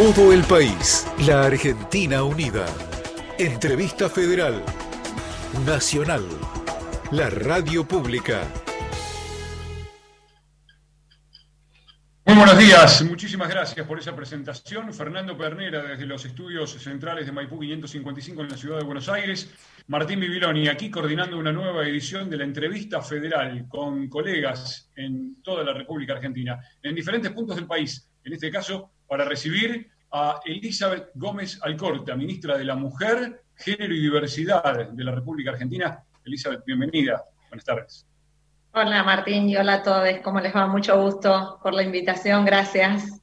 todo el país. La Argentina unida. Entrevista federal. Nacional. La radio pública. Muy buenos días, muchísimas gracias por esa presentación. Fernando Pernera desde los estudios centrales de Maipú 555 en la ciudad de Buenos Aires. Martín Bibiloni aquí coordinando una nueva edición de la entrevista federal con colegas en toda la República Argentina, en diferentes puntos del país. En este caso, para recibir a Elizabeth Gómez Alcorta, ministra de la Mujer, Género y Diversidad de la República Argentina. Elizabeth, bienvenida. Buenas tardes. Hola Martín y hola a todos. ¿Cómo les va? Mucho gusto por la invitación. Gracias.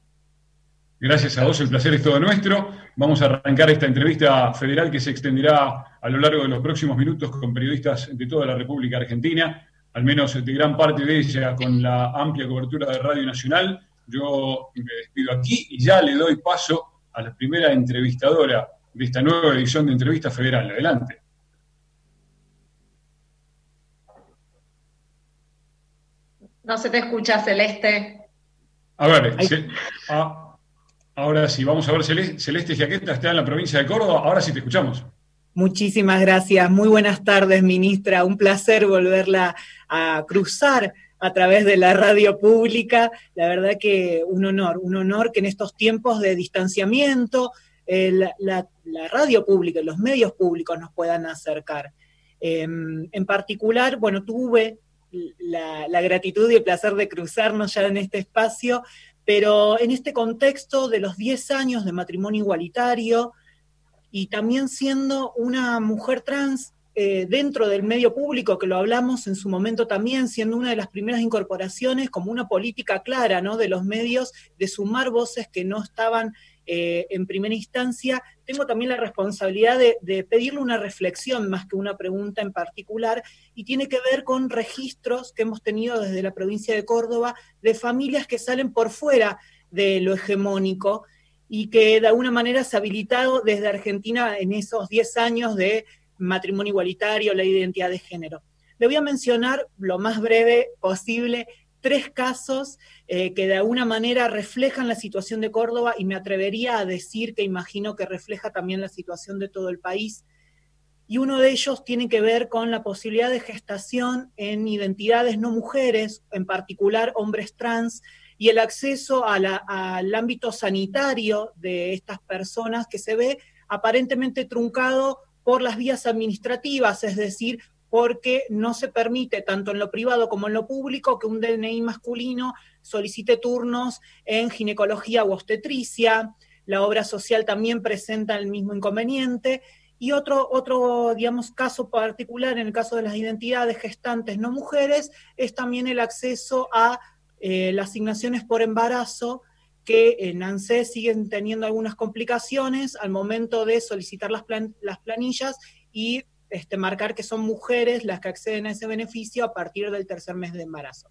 Gracias a vos, el placer es todo nuestro. Vamos a arrancar esta entrevista federal que se extenderá a lo largo de los próximos minutos con periodistas de toda la República Argentina, al menos de gran parte de ella con la amplia cobertura de Radio Nacional. Yo me despido aquí y ya le doy paso a la primera entrevistadora de esta nueva edición de Entrevista Federal. Adelante. No se te escucha, Celeste. A ver, ah, ahora sí, vamos a ver, Celeste, Celeste Giaqueta está en la provincia de Córdoba, ahora sí te escuchamos. Muchísimas gracias, muy buenas tardes, ministra, un placer volverla a cruzar a través de la radio pública, la verdad que un honor, un honor que en estos tiempos de distanciamiento, eh, la, radio pública, los medios públicos nos puedan acercar. Em, en particular, bueno, tuve la, gratitud y el placer de cruzarnos ya en este espacio, pero en este contexto de los 10 años de matrimonio igualitario y también siendo una mujer trans eh, dentro del medio público, que lo hablamos en su momento también, siendo una de las primeras incorporaciones como una política clara de los medios de sumar voces que no estaban eh, en primera instancia, tengo también la responsabilidad de, pedirle una reflexión más que una pregunta en particular, y tiene que ver con registros que hemos tenido desde la provincia de Córdoba de familias que salen por fuera de lo hegemónico y que de alguna manera se ha habilitado desde Argentina en esos 10 años de matrimonio igualitario, la identidad de género. Le voy a mencionar lo más breve posible tres casos eh, que de alguna manera reflejan la situación de Córdoba y me atrevería a decir que imagino que refleja también la situación de todo el país. Y uno de ellos tiene que ver con la posibilidad de gestación en identidades no mujeres, en particular hombres trans, y el acceso al ámbito sanitario de estas personas que se ve aparentemente truncado por las vías administrativas, es decir, porque no se permite, tanto en lo privado como en lo público, que un DNI masculino solicite turnos en ginecología o obstetricia. La obra social también presenta el mismo inconveniente. Y otro, otro, digamos, caso particular, en el caso de las identidades gestantes no mujeres, es también el acceso a eh, las asignaciones por embarazo, que en ANSES siguen teniendo algunas complicaciones al momento de solicitar las, las planillas y este, marcar que son mujeres las que acceden a ese beneficio a partir del tercer mes de embarazo.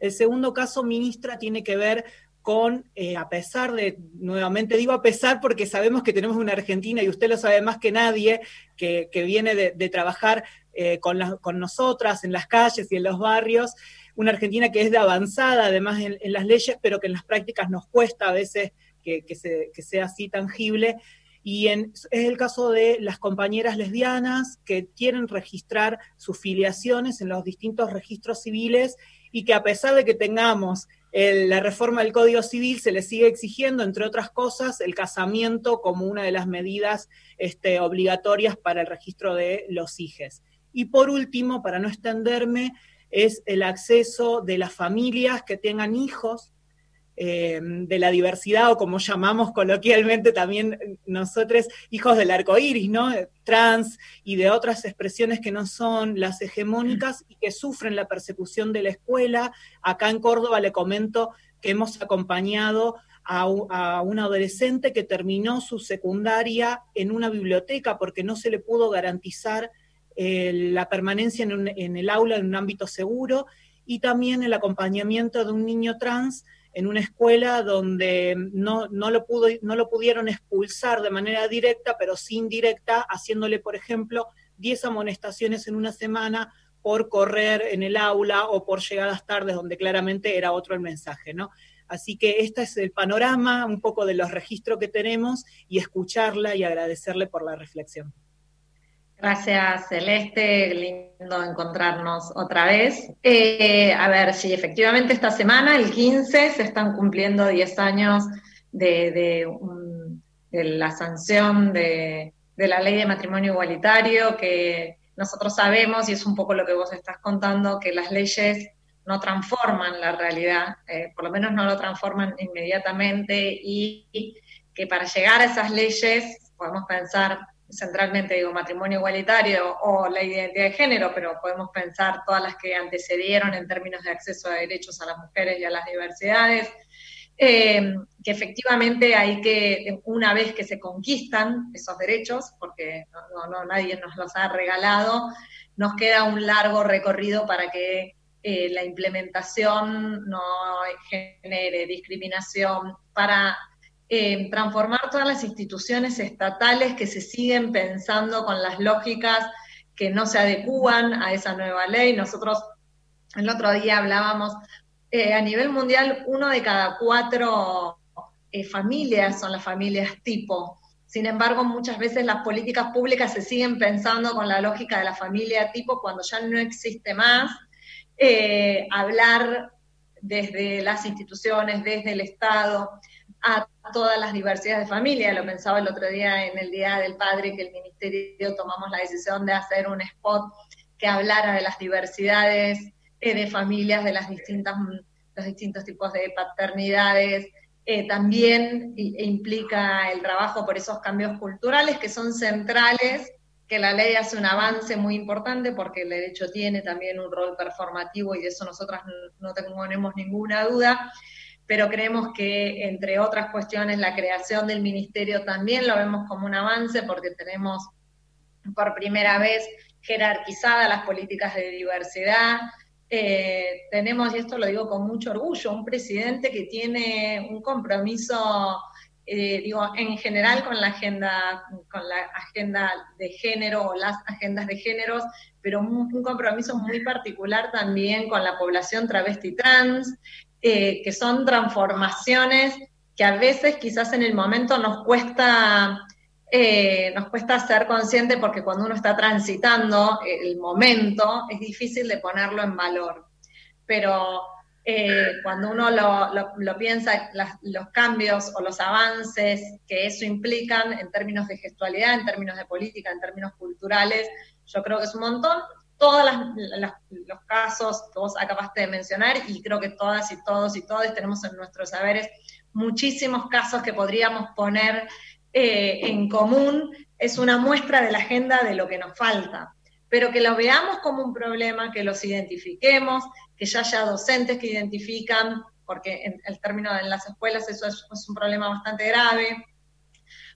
El segundo caso, ministra, tiene que ver con, eh, a pesar de, nuevamente digo a pesar porque sabemos que tenemos una Argentina, y usted lo sabe más que nadie, que, viene de, trabajar eh, con, nosotras en las calles y en los barrios, una Argentina que es de avanzada además en, las leyes, pero que en las prácticas nos cuesta a veces que, que sea así tangible. Y es el caso de las compañeras lesbianas que quieren registrar sus filiaciones en los distintos registros civiles y que a pesar de que tengamos la reforma del Código Civil, se les sigue exigiendo, entre otras cosas, el casamiento como una de las medidas este, obligatorias para el registro de los hijes. Y por último, para no extenderme, es el acceso de las familias que tengan hijos eh, de la diversidad, o como llamamos coloquialmente también nosotros, hijos del arco iris, ¿no? Trans y de otras expresiones que no son las hegemónicas y que sufren la persecución de la escuela. Acá en Córdoba le comento que hemos acompañado a, un adolescente que terminó su secundaria en una biblioteca porque no se le pudo garantizar la permanencia en, el aula en un ámbito seguro y también el acompañamiento de un niño trans en una escuela donde no, lo pudo, no lo pudieron expulsar de manera directa, pero sí indirecta, haciéndole, por ejemplo, 10 amonestaciones en una semana por correr en el aula o por llegadas tardes, donde claramente era otro el mensaje, ¿no? Así que este es el panorama, un poco de los registros que tenemos y escucharla y agradecerle por la reflexión. Gracias, Celeste. Lindo encontrarnos otra vez. Eh, a ver, si efectivamente esta semana, el 15, se están cumpliendo 10 años de, la sanción de, de, la ley de matrimonio igualitario, que nosotros sabemos, y es un poco lo que vos estás contando, que las leyes no transforman la realidad, eh, por lo menos no lo transforman inmediatamente, y que para llegar a esas leyes podemos pensar centralmente digo matrimonio igualitario o la identidad de género, pero podemos pensar todas las que antecedieron en términos de acceso a derechos a las mujeres y a las diversidades, eh, que efectivamente hay que, una vez que se conquistan esos derechos, porque no, nadie nos los ha regalado, nos queda un largo recorrido para que eh, la implementación no genere discriminación, para eh, transformar todas las instituciones estatales que se siguen pensando con las lógicas que no se adecúan a esa nueva ley. Nosotros el otro día hablábamos, eh, a nivel mundial, uno de cada cuatro eh, familias son las familias tipo. Sin embargo, muchas veces las políticas públicas se siguen pensando con la lógica de la familia tipo cuando ya no existe más. hablar desde las instituciones, desde el Estado, a todas las diversidades de familia. Lo pensaba el otro día en el Día del Padre, que el Ministerio tomamos la decisión de hacer un spot que hablara de las diversidades eh, de familias, de las distintas, los distintos tipos de paternidades. Eh, también implica el trabajo por esos cambios culturales que son centrales, que la ley hace un avance muy importante porque el derecho tiene también un rol performativo y de eso nosotras no tenemos ninguna duda pero creemos que, entre otras cuestiones, la creación del ministerio también lo vemos como un avance porque tenemos por primera vez jerarquizadas las políticas de diversidad. Eh, tenemos, y esto lo digo con mucho orgullo, un presidente que tiene un compromiso, eh, digo, en general con la agenda, con la agenda de género o las agendas de géneros, pero un compromiso muy particular también con la población travesti trans, eh, que son transformaciones que a veces quizás en el momento nos cuesta, eh, nos cuesta ser consciente porque cuando uno está transitando el momento es difícil de ponerlo en valor. Pero eh, cuando uno lo, piensa, los cambios o los avances que eso implican en términos de gestualidad, en términos de política, en términos culturales, yo creo que es un montón todos los casos que vos acabaste de mencionar y creo que todas y todos y todos tenemos en nuestros saberes muchísimos casos que podríamos poner eh, en común, es una muestra de la agenda de lo que nos falta, pero que lo veamos como un problema, que los identifiquemos, que ya haya docentes que identifican, porque en el término de las escuelas eso es un problema bastante grave.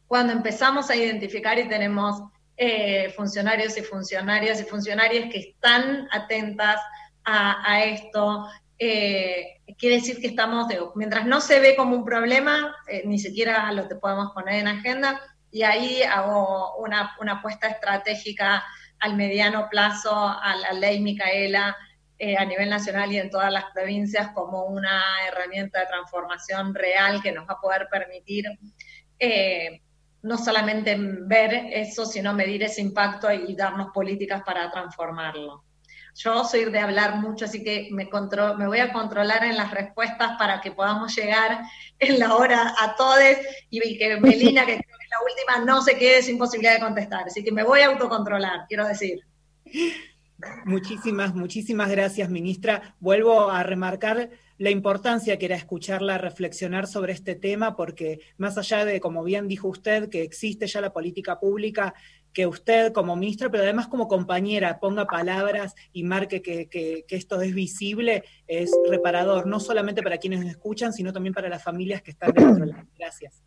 Cuando empezamos a identificar y tenemos eh, funcionarios y funcionarias y funcionarias que están atentas a, esto. Eh, quiere decir que estamos, mientras no se ve como un problema, eh, ni siquiera lo podemos poner en agenda, y ahí hago una, una apuesta estratégica al mediano plazo a la ley Micaela a nivel nacional y en todas las provincias como una herramienta de transformación real que nos va a poder permitir no solamente ver eso, sino medir ese impacto y darnos políticas para transformarlo. Yo soy de hablar mucho, así que me, me voy a controlar en las respuestas para que podamos llegar en la hora a todos y que Melina, que creo que es la última, no se quede sin posibilidad de contestar. Así que me voy a autocontrolar, quiero decir. Muchísimas, muchísimas gracias, ministra. Vuelvo a remarcar la importancia que era escucharla reflexionar sobre este tema, porque más allá de, como bien dijo usted, que existe ya la política pública, que usted como ministra, pero además como compañera, ponga palabras y marque que, esto es visible, es reparador, no solamente para quienes nos escuchan, sino también para las familias que están dentro. Gracias.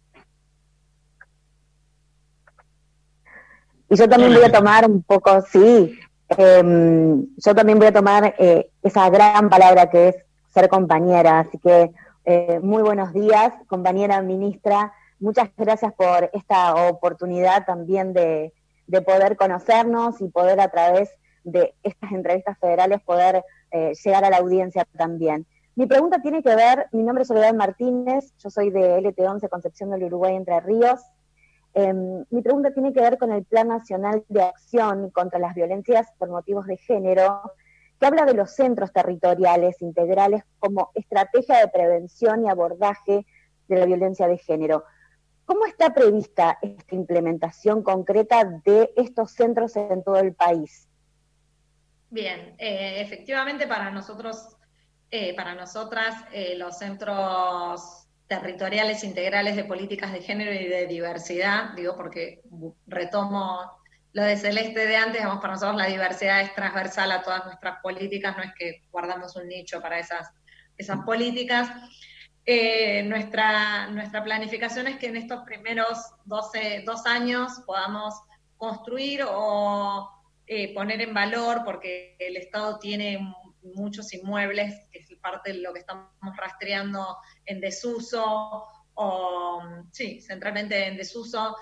Y yo también voy a tomar un poco, sí, em, yo también voy a tomar eh, esa gran palabra que es ser compañera. Así que eh, muy buenos días, compañera ministra. Muchas gracias por esta oportunidad también de, poder conocernos y poder a través de estas entrevistas federales poder eh, llegar a la audiencia también. Mi pregunta tiene que ver, mi nombre es Soledad Martínez, yo soy de LT11 Concepción del Uruguay Entre Ríos. Em, mi pregunta tiene que ver con el Plan Nacional de Acción contra las Violencias por Motivos de Género, que habla de los centros territoriales integrales como estrategia de prevención y abordaje de la violencia de género. ¿Cómo está prevista esta implementación concreta de estos centros en todo el país? Bien, eh, efectivamente para nosotros eh, para nosotras eh, los centros territoriales integrales de políticas de género y de diversidad, digo porque retomo lo de Celeste de antes, vamos, para nosotros la diversidad es transversal a todas nuestras políticas, no es que guardamos un nicho para esas, esas políticas. Eh, nuestra, nuestra planificación es que en estos primeros 12, dos años podamos construir o poner en valor, porque el Estado tiene muchos inmuebles, que es parte de lo que estamos rastreando en desuso, o sí, centralmente en desuso.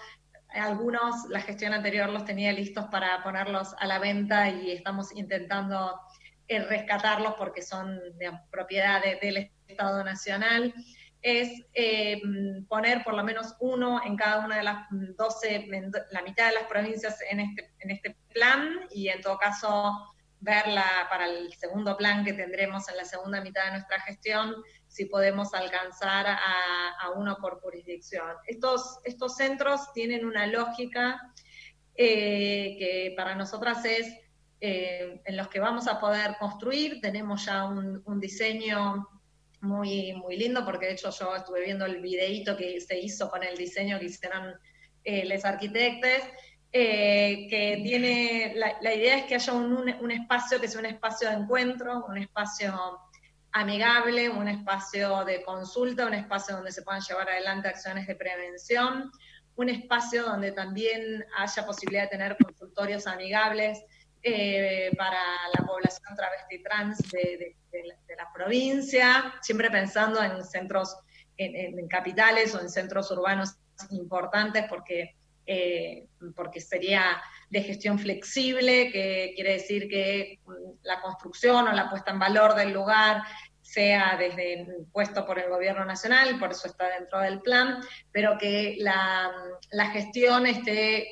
Algunos, la gestión anterior los tenía listos para ponerlos a la venta y estamos intentando eh, rescatarlos porque son de propiedad del Estado Nacional. Es eh, poner por lo menos uno en cada una de las 12, la mitad de las provincias en este, en este plan y en todo caso verla para el segundo plan que tendremos en la segunda mitad de nuestra gestión, si podemos alcanzar a, uno por jurisdicción. Estos, estos centros tienen una lógica eh, que para nosotras es eh, en los que vamos a poder construir. Tenemos ya un, diseño muy, muy lindo, porque de hecho yo estuve viendo el videíto que se hizo con el diseño que hicieron eh, los arquitectos que tiene, la, idea es que haya un, espacio que sea un espacio de encuentro, un espacio amigable, un espacio de consulta, un espacio donde se puedan llevar adelante acciones de prevención, un espacio donde también haya posibilidad de tener consultorios amigables eh, para la población travesti trans de, la, provincia, siempre pensando en centros, en capitales o en centros urbanos importantes, porque eh, porque sería de gestión flexible, que quiere decir que la construcción o la puesta en valor del lugar sea desde puesto por el gobierno nacional, por eso está dentro del plan, pero que la, gestión esté,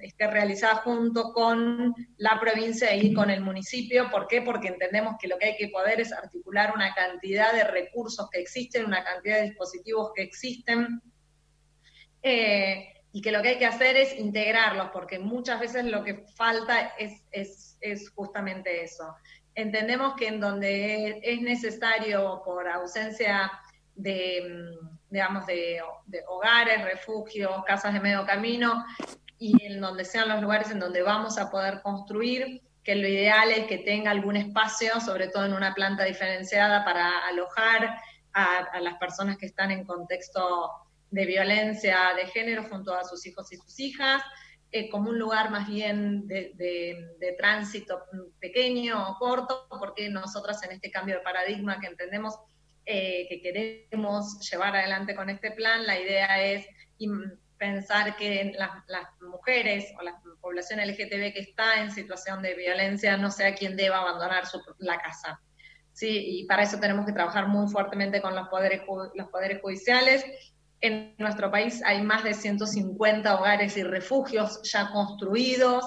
esté realizada junto con la provincia y con el municipio. ¿Por qué? Porque entendemos que lo que hay que poder es articular una cantidad de recursos que existen, una cantidad de dispositivos que existen. Eh, y que lo que hay que hacer es integrarlos, porque muchas veces lo que falta es, es, justamente eso. Entendemos que en donde es necesario por ausencia de, mm, digamos, de, hogares, refugios, casas de medio camino, y en donde sean los lugares en donde vamos a poder construir, que lo ideal es que tenga algún espacio, sobre todo en una planta diferenciada, para alojar a, a las personas que están en contexto de violencia de género junto a sus hijos y sus hijas, eh, como un lugar más bien de, tránsito pequeño o corto, porque nosotras en este cambio de paradigma que entendemos eh, que queremos llevar adelante con este plan, la idea es pensar que las, mujeres o la población LGTB que está en situación de violencia no sea quien deba abandonar la casa. Sí, y para eso tenemos que trabajar muy fuertemente con los los poderes judiciales en nuestro país hay más de 150 hogares y refugios ya construidos.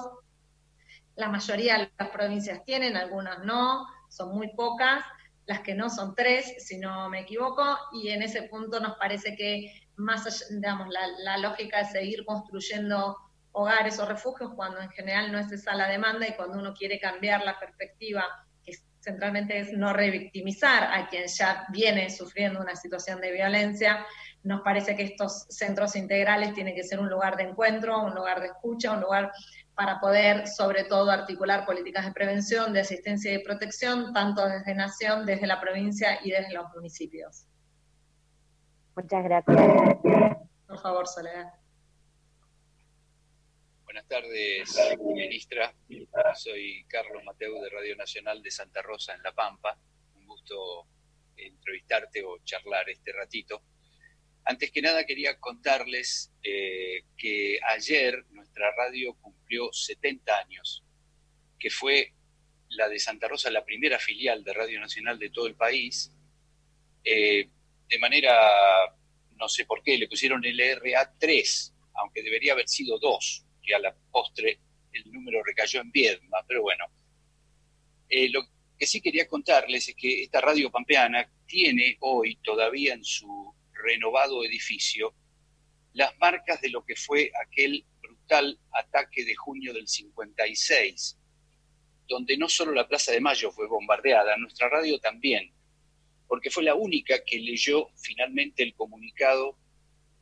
La mayoría de las provincias tienen, algunas no, son muy pocas. Las que no son tres, si no me equivoco, y en ese punto nos parece que más digamos, la, la lógica es seguir construyendo hogares o refugios cuando en general no es esa la demanda y cuando uno quiere cambiar la perspectiva, que centralmente es no revictimizar a quien ya viene sufriendo una situación de violencia, nos parece que estos centros integrales tienen que ser un lugar de encuentro, un lugar de escucha, un lugar para poder, sobre todo, articular políticas de prevención, de asistencia y de protección, tanto desde Nación, desde la provincia y desde los municipios. Muchas gracias. Por favor, Soledad. Buenas tardes, ministra. Soy Carlos Mateu de Radio Nacional de Santa Rosa, en La Pampa. Un gusto entrevistarte o charlar este ratito. Antes que nada quería contarles eh, que ayer nuestra radio cumplió 70 años, que fue la de Santa Rosa la primera filial de Radio Nacional de todo el país Eh, de manera, no sé por qué, le pusieron el RA3, aunque debería haber sido 2, y a la postre el número recayó en Viedma, pero bueno. Eh, lo que sí quería contarles es que esta radio pampeana tiene hoy todavía en su renovado edificio las marcas de lo que fue aquel brutal ataque de junio del 56, donde no solo la Plaza de Mayo fue bombardeada, nuestra radio también, porque fue la única que leyó finalmente el comunicado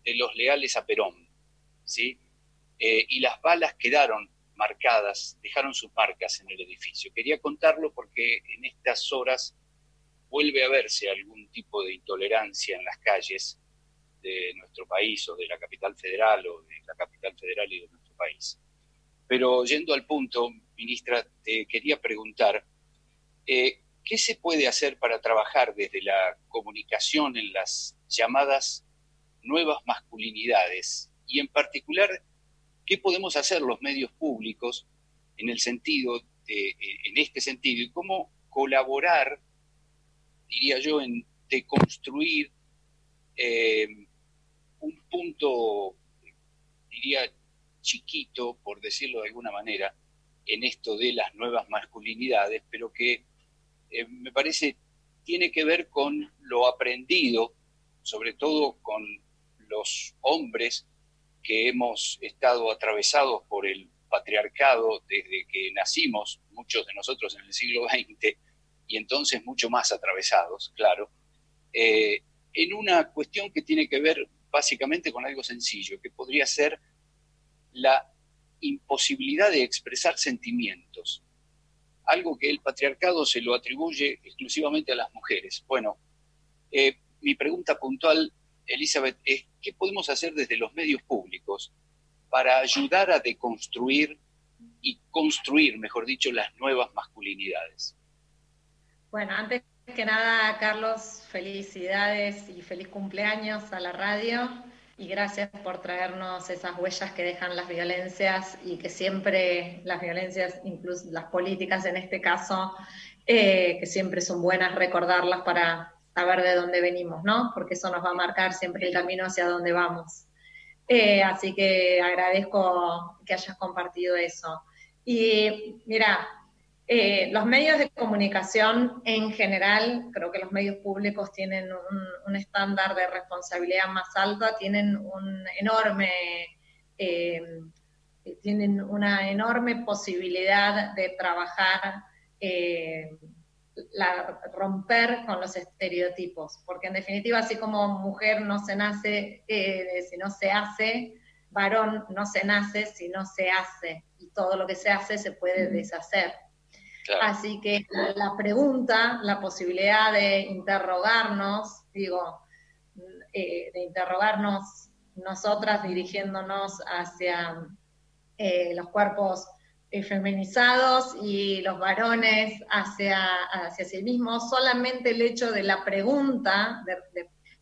de los leales a Perón, ¿sí? Eh, y las balas quedaron marcadas, dejaron sus marcas en el edificio. Quería contarlo porque en estas horas vuelve a verse algún tipo de intolerancia en las calles de nuestro país o de la capital federal o de la capital federal y de nuestro país. Pero yendo al punto, ministra, te quería preguntar, eh, ¿qué se puede hacer para trabajar desde la comunicación en las llamadas nuevas masculinidades? Y en particular, ¿qué podemos hacer los medios públicos en el sentido eh, en este sentido, y cómo colaborar, diría yo, en deconstruir eh, un punto, diría, chiquito, por decirlo de alguna manera, en esto de las nuevas masculinidades, pero que eh, me parece tiene que ver con lo aprendido, sobre todo con los hombres que hemos estado atravesados por el patriarcado desde que nacimos, muchos de nosotros en el siglo XX, y entonces mucho más atravesados, claro, eh, en una cuestión que tiene que ver básicamente con algo sencillo, que podría ser la imposibilidad de expresar sentimientos, algo que el patriarcado se lo atribuye exclusivamente a las mujeres. Bueno, eh, mi pregunta puntual, Elizabeth, es ¿qué podemos hacer desde los medios públicos para ayudar a deconstruir y construir, mejor dicho, las nuevas masculinidades? Bueno, antes que nada, Carlos, felicidades y feliz cumpleaños a la radio y gracias por traernos esas huellas que dejan las violencias y que siempre las violencias, incluso las políticas en este caso, eh, que siempre son buenas recordarlas para saber de dónde venimos, ¿no? Porque eso nos va a marcar siempre el camino hacia dónde vamos. Eh, así que agradezco que hayas compartido eso. Y mira, eh, los medios de comunicación en general, creo que los medios públicos tienen un, estándar de responsabilidad más alto, tienen un enorme, eh, tienen una enorme posibilidad de trabajar, eh, romper con los estereotipos, porque en definitiva, así como mujer no se nace si no se hace, varón no se nace si no se hace, y todo lo que se hace se puede deshacer. Así que la pregunta, la posibilidad de interrogarnos, digo, eh, de interrogarnos nosotras dirigiéndonos hacia eh, los cuerpos eh, y los varones hacia, hacia sí mismos, solamente el hecho de la pregunta,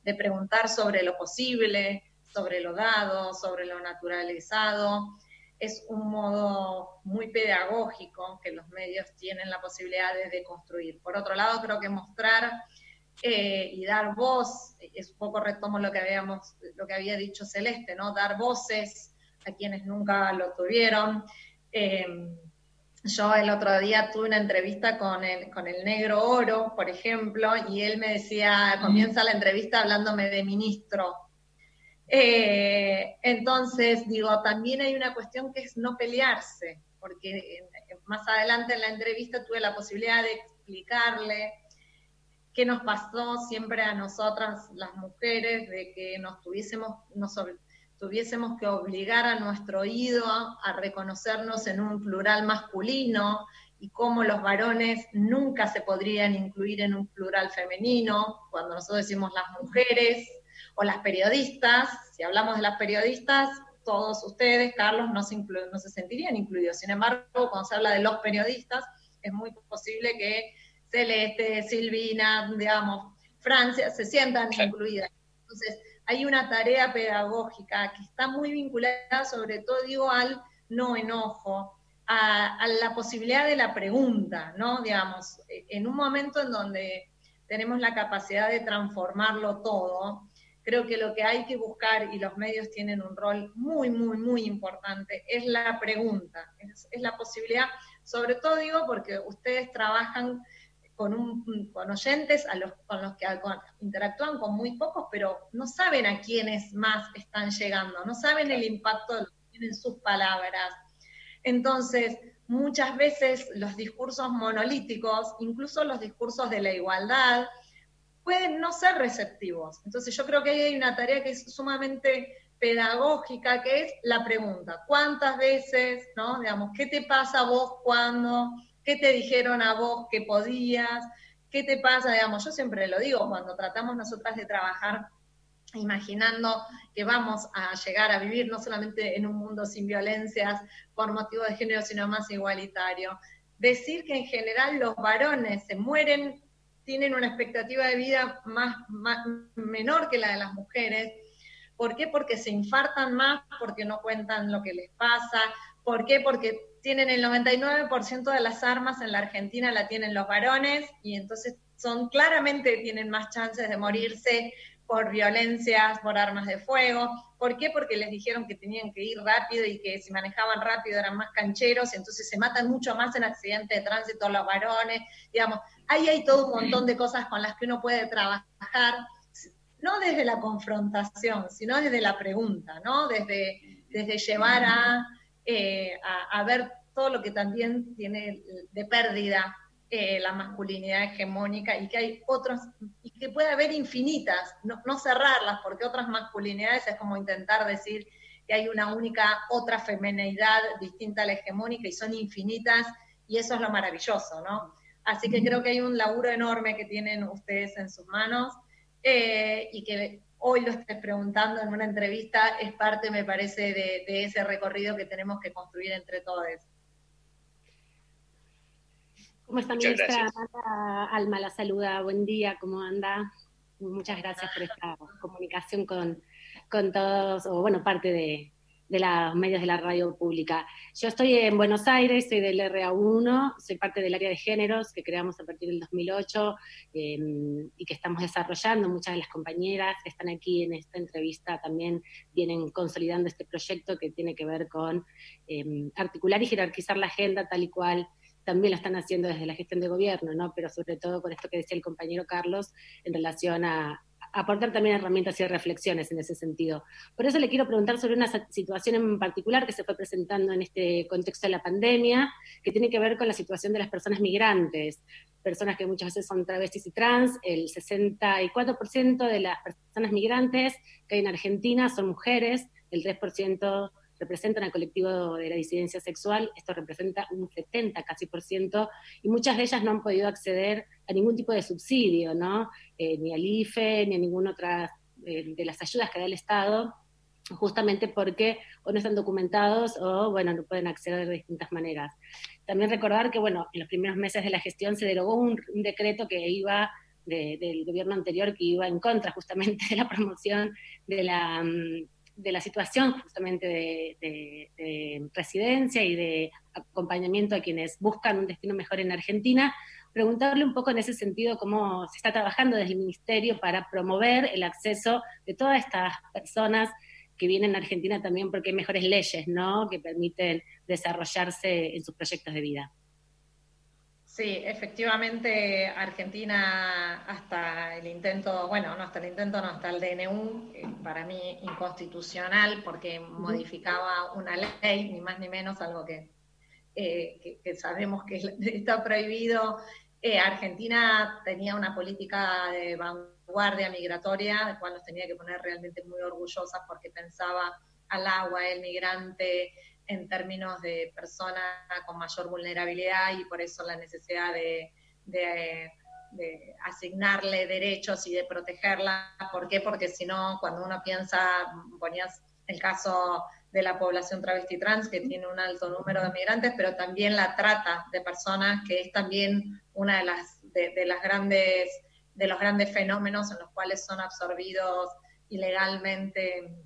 de preguntar sobre lo posible, sobre lo dado, sobre lo naturalizado, es un modo muy pedagógico que los medios tienen la posibilidad de, construir. Por otro lado, creo que mostrar eh, y dar voz, es un poco retomo lo que habíamos, lo que había dicho Celeste, ¿no? Dar voces a quienes nunca lo tuvieron. Eh, yo el otro día tuve una entrevista con el, con el negro oro, por ejemplo, y él me decía, comienza la entrevista hablándome de ministro, eh, entonces, digo, también hay una cuestión que es no pelearse, porque más adelante en la entrevista tuve la posibilidad de explicarle qué nos pasó siempre a nosotras las mujeres, de que nos tuviésemos, nos tuviésemos que obligar a nuestro oído a reconocernos en un plural masculino y cómo los varones nunca se podrían incluir en un plural femenino, cuando nosotros decimos las mujeres, o las periodistas, si hablamos de las periodistas, todos ustedes, Carlos, no se, no se sentirían incluidos. Sin embargo, cuando se habla de los periodistas, es muy posible que Celeste, Silvina, digamos, Francia, se sientan incluidas. Entonces, hay una tarea pedagógica que está muy vinculada, sobre todo, digo, al no enojo, a, a la posibilidad de la pregunta, ¿no? Digamos, en un momento en donde tenemos la capacidad de transformarlo todo. Creo que lo que hay que buscar, y los medios tienen un rol muy, muy, muy importante, es la pregunta, es, la posibilidad, sobre todo digo porque ustedes trabajan con, un, con oyentes con los que interactúan con muy pocos, pero no saben a quiénes más están llegando, no saben el impacto de lo que tienen sus palabras. Entonces, muchas veces los discursos monolíticos, incluso los discursos de la igualdad, pueden no ser receptivos. Entonces yo creo que ahí hay una tarea que es sumamente pedagógica, que es la pregunta, ¿cuántas veces, no? Digamos, ¿qué te pasa a vos cuando? ¿Qué te dijeron a vos que podías? ¿Qué te pasa? Digamos, yo siempre lo digo, cuando tratamos nosotras de trabajar imaginando que vamos a llegar a vivir no solamente en un mundo sin violencias por motivo de género, sino más igualitario. Decir que en general los varones se mueren, tienen una expectativa de vida más, menor que la de las mujeres. ¿Por qué? Porque se infartan más, porque no cuentan lo que les pasa. ¿Por qué? Porque tienen el 99% de las armas en la Argentina la tienen los varones y entonces son claramente tienen más chances de morirse por violencias, por armas de fuego. ¿Por qué? Porque les dijeron que tenían que ir rápido y que si manejaban rápido eran más cancheros, y entonces se matan mucho más en accidentes de tránsito los varones. Digamos, ahí hay todo un montón de cosas con las que uno puede trabajar, no desde la confrontación, sino desde la pregunta, ¿no? Desde, desde llevar a, eh, a, a ver todo lo que también tiene de pérdida eh, la masculinidad hegemónica y que hay otros, y que puede haber infinitas, no, cerrarlas, porque otras masculinidades es como intentar decir que hay una única otra femenidad distinta a la hegemónica y son infinitas, y eso es lo maravilloso, ¿no? Así que creo que hay un laburo enorme que tienen ustedes en sus manos eh, y que hoy lo estés preguntando en una entrevista es parte, me parece, de, de ese recorrido que tenemos que construir entre todos. ¿Cómo está, ministra? Alma la saluda. Buen día, ¿cómo anda? Muchas gracias por esta comunicación con, con todos, o bueno, parte de, de los medios de la radio pública. Yo estoy en Buenos Aires, soy del RA1, soy parte del área de géneros que creamos a partir del 2008 em, y que estamos desarrollando. Muchas de las compañeras que están aquí en esta entrevista también vienen consolidando este proyecto que tiene que ver con em, articular y jerarquizar la agenda tal y cual también la están haciendo desde la gestión de gobierno, ¿no? Pero sobre todo con esto que decía el compañero Carlos en relación a, aportar también herramientas y reflexiones en ese sentido. Por eso le quiero preguntar sobre una situación en particular que se fue presentando en este contexto de la pandemia, que tiene que ver con la situación de las personas migrantes, personas que muchas veces son travestis y trans, el 64% de las personas migrantes que hay en Argentina son mujeres, el 3% representan al colectivo de la disidencia sexual, esto representa un 70 casi por ciento, y muchas de ellas no han podido acceder a ningún tipo de subsidio, ¿no? Eh, ni al IFE, ni a ninguna otra eh, de las ayudas que da el Estado, justamente porque o no están documentados o, bueno, no pueden acceder de distintas maneras. También recordar que, bueno, en los primeros meses de la gestión se derogó un, decreto que iba del gobierno anterior que iba en contra justamente de la promoción de la mm, de la situación justamente de, residencia y de acompañamiento a quienes buscan un destino mejor en Argentina, preguntarle un poco en ese sentido cómo se está trabajando desde el Ministerio para promover el acceso de todas estas personas que vienen a Argentina también porque hay mejores leyes, ¿no? Que permiten desarrollarse en sus proyectos de vida. Sí, efectivamente Argentina hasta el intento, bueno, no hasta el intento, no hasta el DNU, eh, para mí inconstitucional porque modificaba una ley, ni más ni menos, algo que, eh, sabemos que está prohibido. Eh, Argentina tenía una política de vanguardia migratoria, de cual nos tenía que poner realmente muy orgullosas porque pensaba al agua, el migrante, en términos de persona con mayor vulnerabilidad y por eso la necesidad de, asignarle derechos y de protegerla. ¿Por qué? Porque si no, cuando uno piensa, ponías el caso de la población travesti trans, que tiene un alto número de migrantes, pero también la trata de personas, que es también una de las, de las grandes, de los grandes fenómenos en los cuales son absorbidos ilegalmente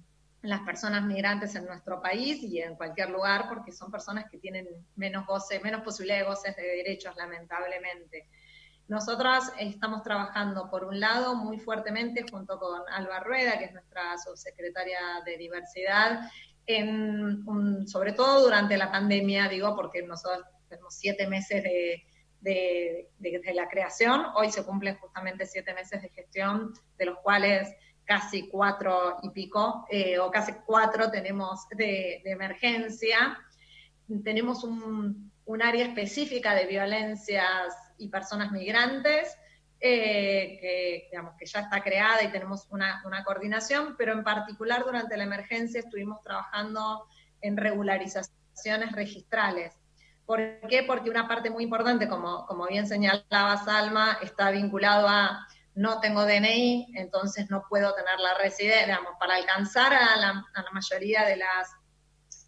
las personas migrantes en nuestro país y en cualquier lugar, porque son personas que tienen menos goce, menos posibilidad de goces de derechos, lamentablemente. Nosotras estamos trabajando, por un lado, muy fuertemente junto con Alba Rueda, que es nuestra subsecretaria de Diversidad, en, sobre todo durante la pandemia, digo, porque nosotros tenemos siete meses de, de, la creación, hoy se cumplen justamente siete meses de gestión, de los cuales casi cuatro y pico, eh, o casi cuatro tenemos de, emergencia. Tenemos un, un área específica de violencias y personas migrantes, eh, que, digamos, que ya está creada y tenemos una, coordinación, pero en particular durante la emergencia estuvimos trabajando en regularizaciones registrales. ¿Por qué? Porque una parte muy importante, como, como bien señalaba Salma, está vinculado a no tengo DNI, entonces no puedo tener la residencia, digamos, para alcanzar a la, mayoría de las...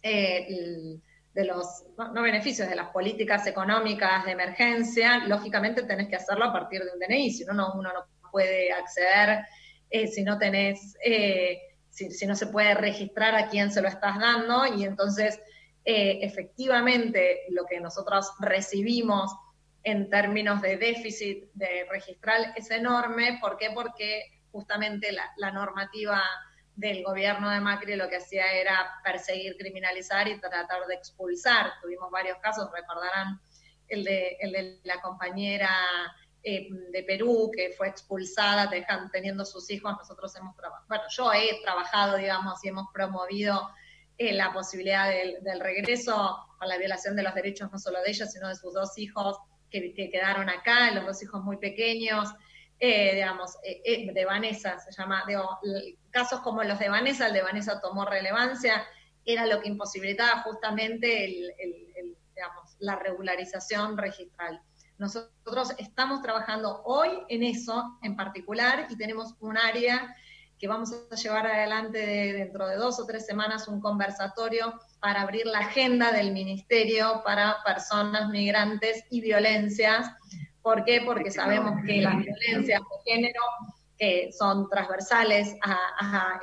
Eh, los, no, beneficios, de las políticas económicas de emergencia, lógicamente tenés que hacerlo a partir de un DNI, si no, no uno no puede acceder, eh, si no tenés, eh, si, no se puede registrar a quién se lo estás dando, y entonces efectivamente lo que nosotros recibimos en términos de déficit de registral es enorme, ¿por qué? Porque justamente la, normativa del gobierno de Macri lo que hacía era perseguir, criminalizar y tratar de expulsar. Tuvimos varios casos, recordarán el de, el de la compañera eh, de Perú que fue expulsada teniendo sus hijos. Nosotros hemos trabajado, bueno, yo he trabajado, digamos, y hemos promovido eh, la posibilidad del, regreso con la violación de los derechos no solo de ella, sino de sus dos hijos que, que quedaron acá, los dos hijos muy pequeños. Eh, digamos, de Vanessa se llama, digo, casos como los de Vanessa, el de Vanessa tomó relevancia, era lo que imposibilitaba justamente la regularización registral. Nosotros estamos trabajando hoy en eso en particular y tenemos un área que vamos a llevar adelante dentro de dos o tres semanas un conversatorio para abrir la agenda del ministerio para personas migrantes y violencias. ¿Por qué? Porque sabemos que las violencias de género que son transversales a,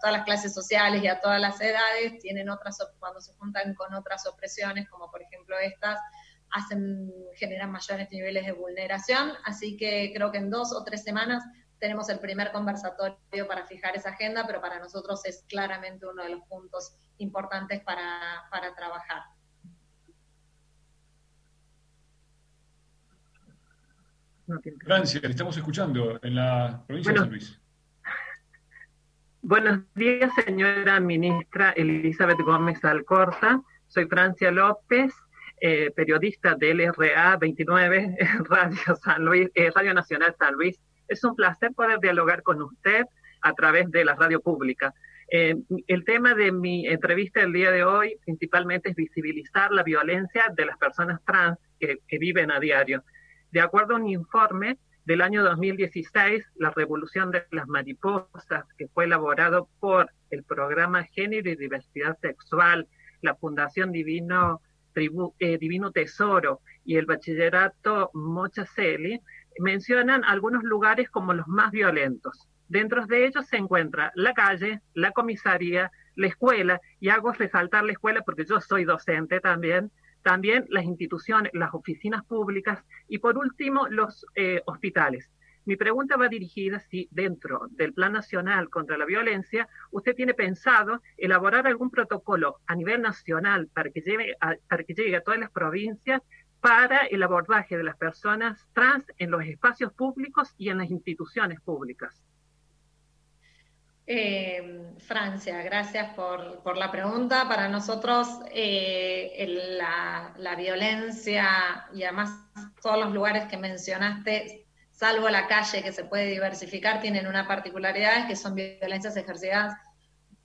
todas las clases sociales y a todas las edades, tienen otras, cuando se juntan con otras opresiones, como por ejemplo estas, hacen, generan mayores niveles de vulneración, así que creo que en dos o tres semanas tenemos el primer conversatorio para fijar esa agenda, pero para nosotros es claramente uno de los puntos importantes para, para trabajar. Francia, estamos escuchando en la provincia de San Luis. Buenos días, señora ministra Elizabeth Gómez Alcorta. Soy Francia López, eh, periodista de LRA 29, Radio, San Luis, eh, Radio Nacional San Luis. Es un placer poder dialogar con usted a través de la radio pública. Eh, el tema de mi entrevista el día de hoy principalmente es visibilizar la violencia de las personas trans que viven a diario. De acuerdo a un informe del año 2016, la revolución de las mariposas, que fue elaborado por el programa Género y Diversidad Sexual, la Fundación Divino, eh, Divino Tesoro y el Bachillerato Mochaceli, mencionan algunos lugares como los más violentos. Dentro de ellos se encuentra la calle, la comisaría, la escuela, y hago resaltar la escuela porque yo soy docente también, también las instituciones, las oficinas públicas y por último los eh, hospitales. Mi pregunta va dirigida si dentro del Plan Nacional contra la Violencia usted tiene pensado elaborar algún protocolo a nivel nacional para que, llegue a, para que llegue a todas las provincias para el abordaje de las personas trans en los espacios públicos y en las instituciones públicas. Eh, Francia, gracias por, la pregunta. Para nosotros eh, la, violencia y además todos los lugares que mencionaste, salvo la calle que se puede diversificar, tienen una particularidad, es que son violencias ejercidas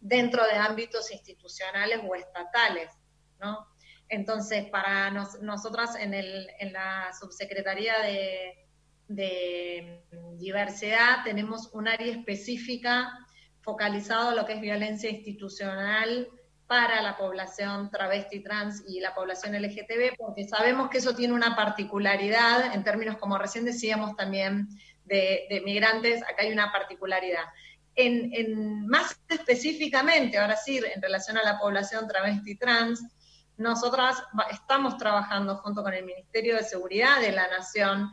dentro de ámbitos institucionales o estatales, ¿no? Entonces, para nosotras en, en la subsecretaría de, de diversidad tenemos un área específica focalizado a lo que es violencia institucional para la población travesti trans y la población LGTB, porque sabemos que eso tiene una particularidad en términos, como recién decíamos también, de, migrantes, acá hay una particularidad. En, más específicamente, ahora sí, en relación a la población travesti trans, nosotras estamos trabajando junto con el Ministerio de Seguridad de la Nación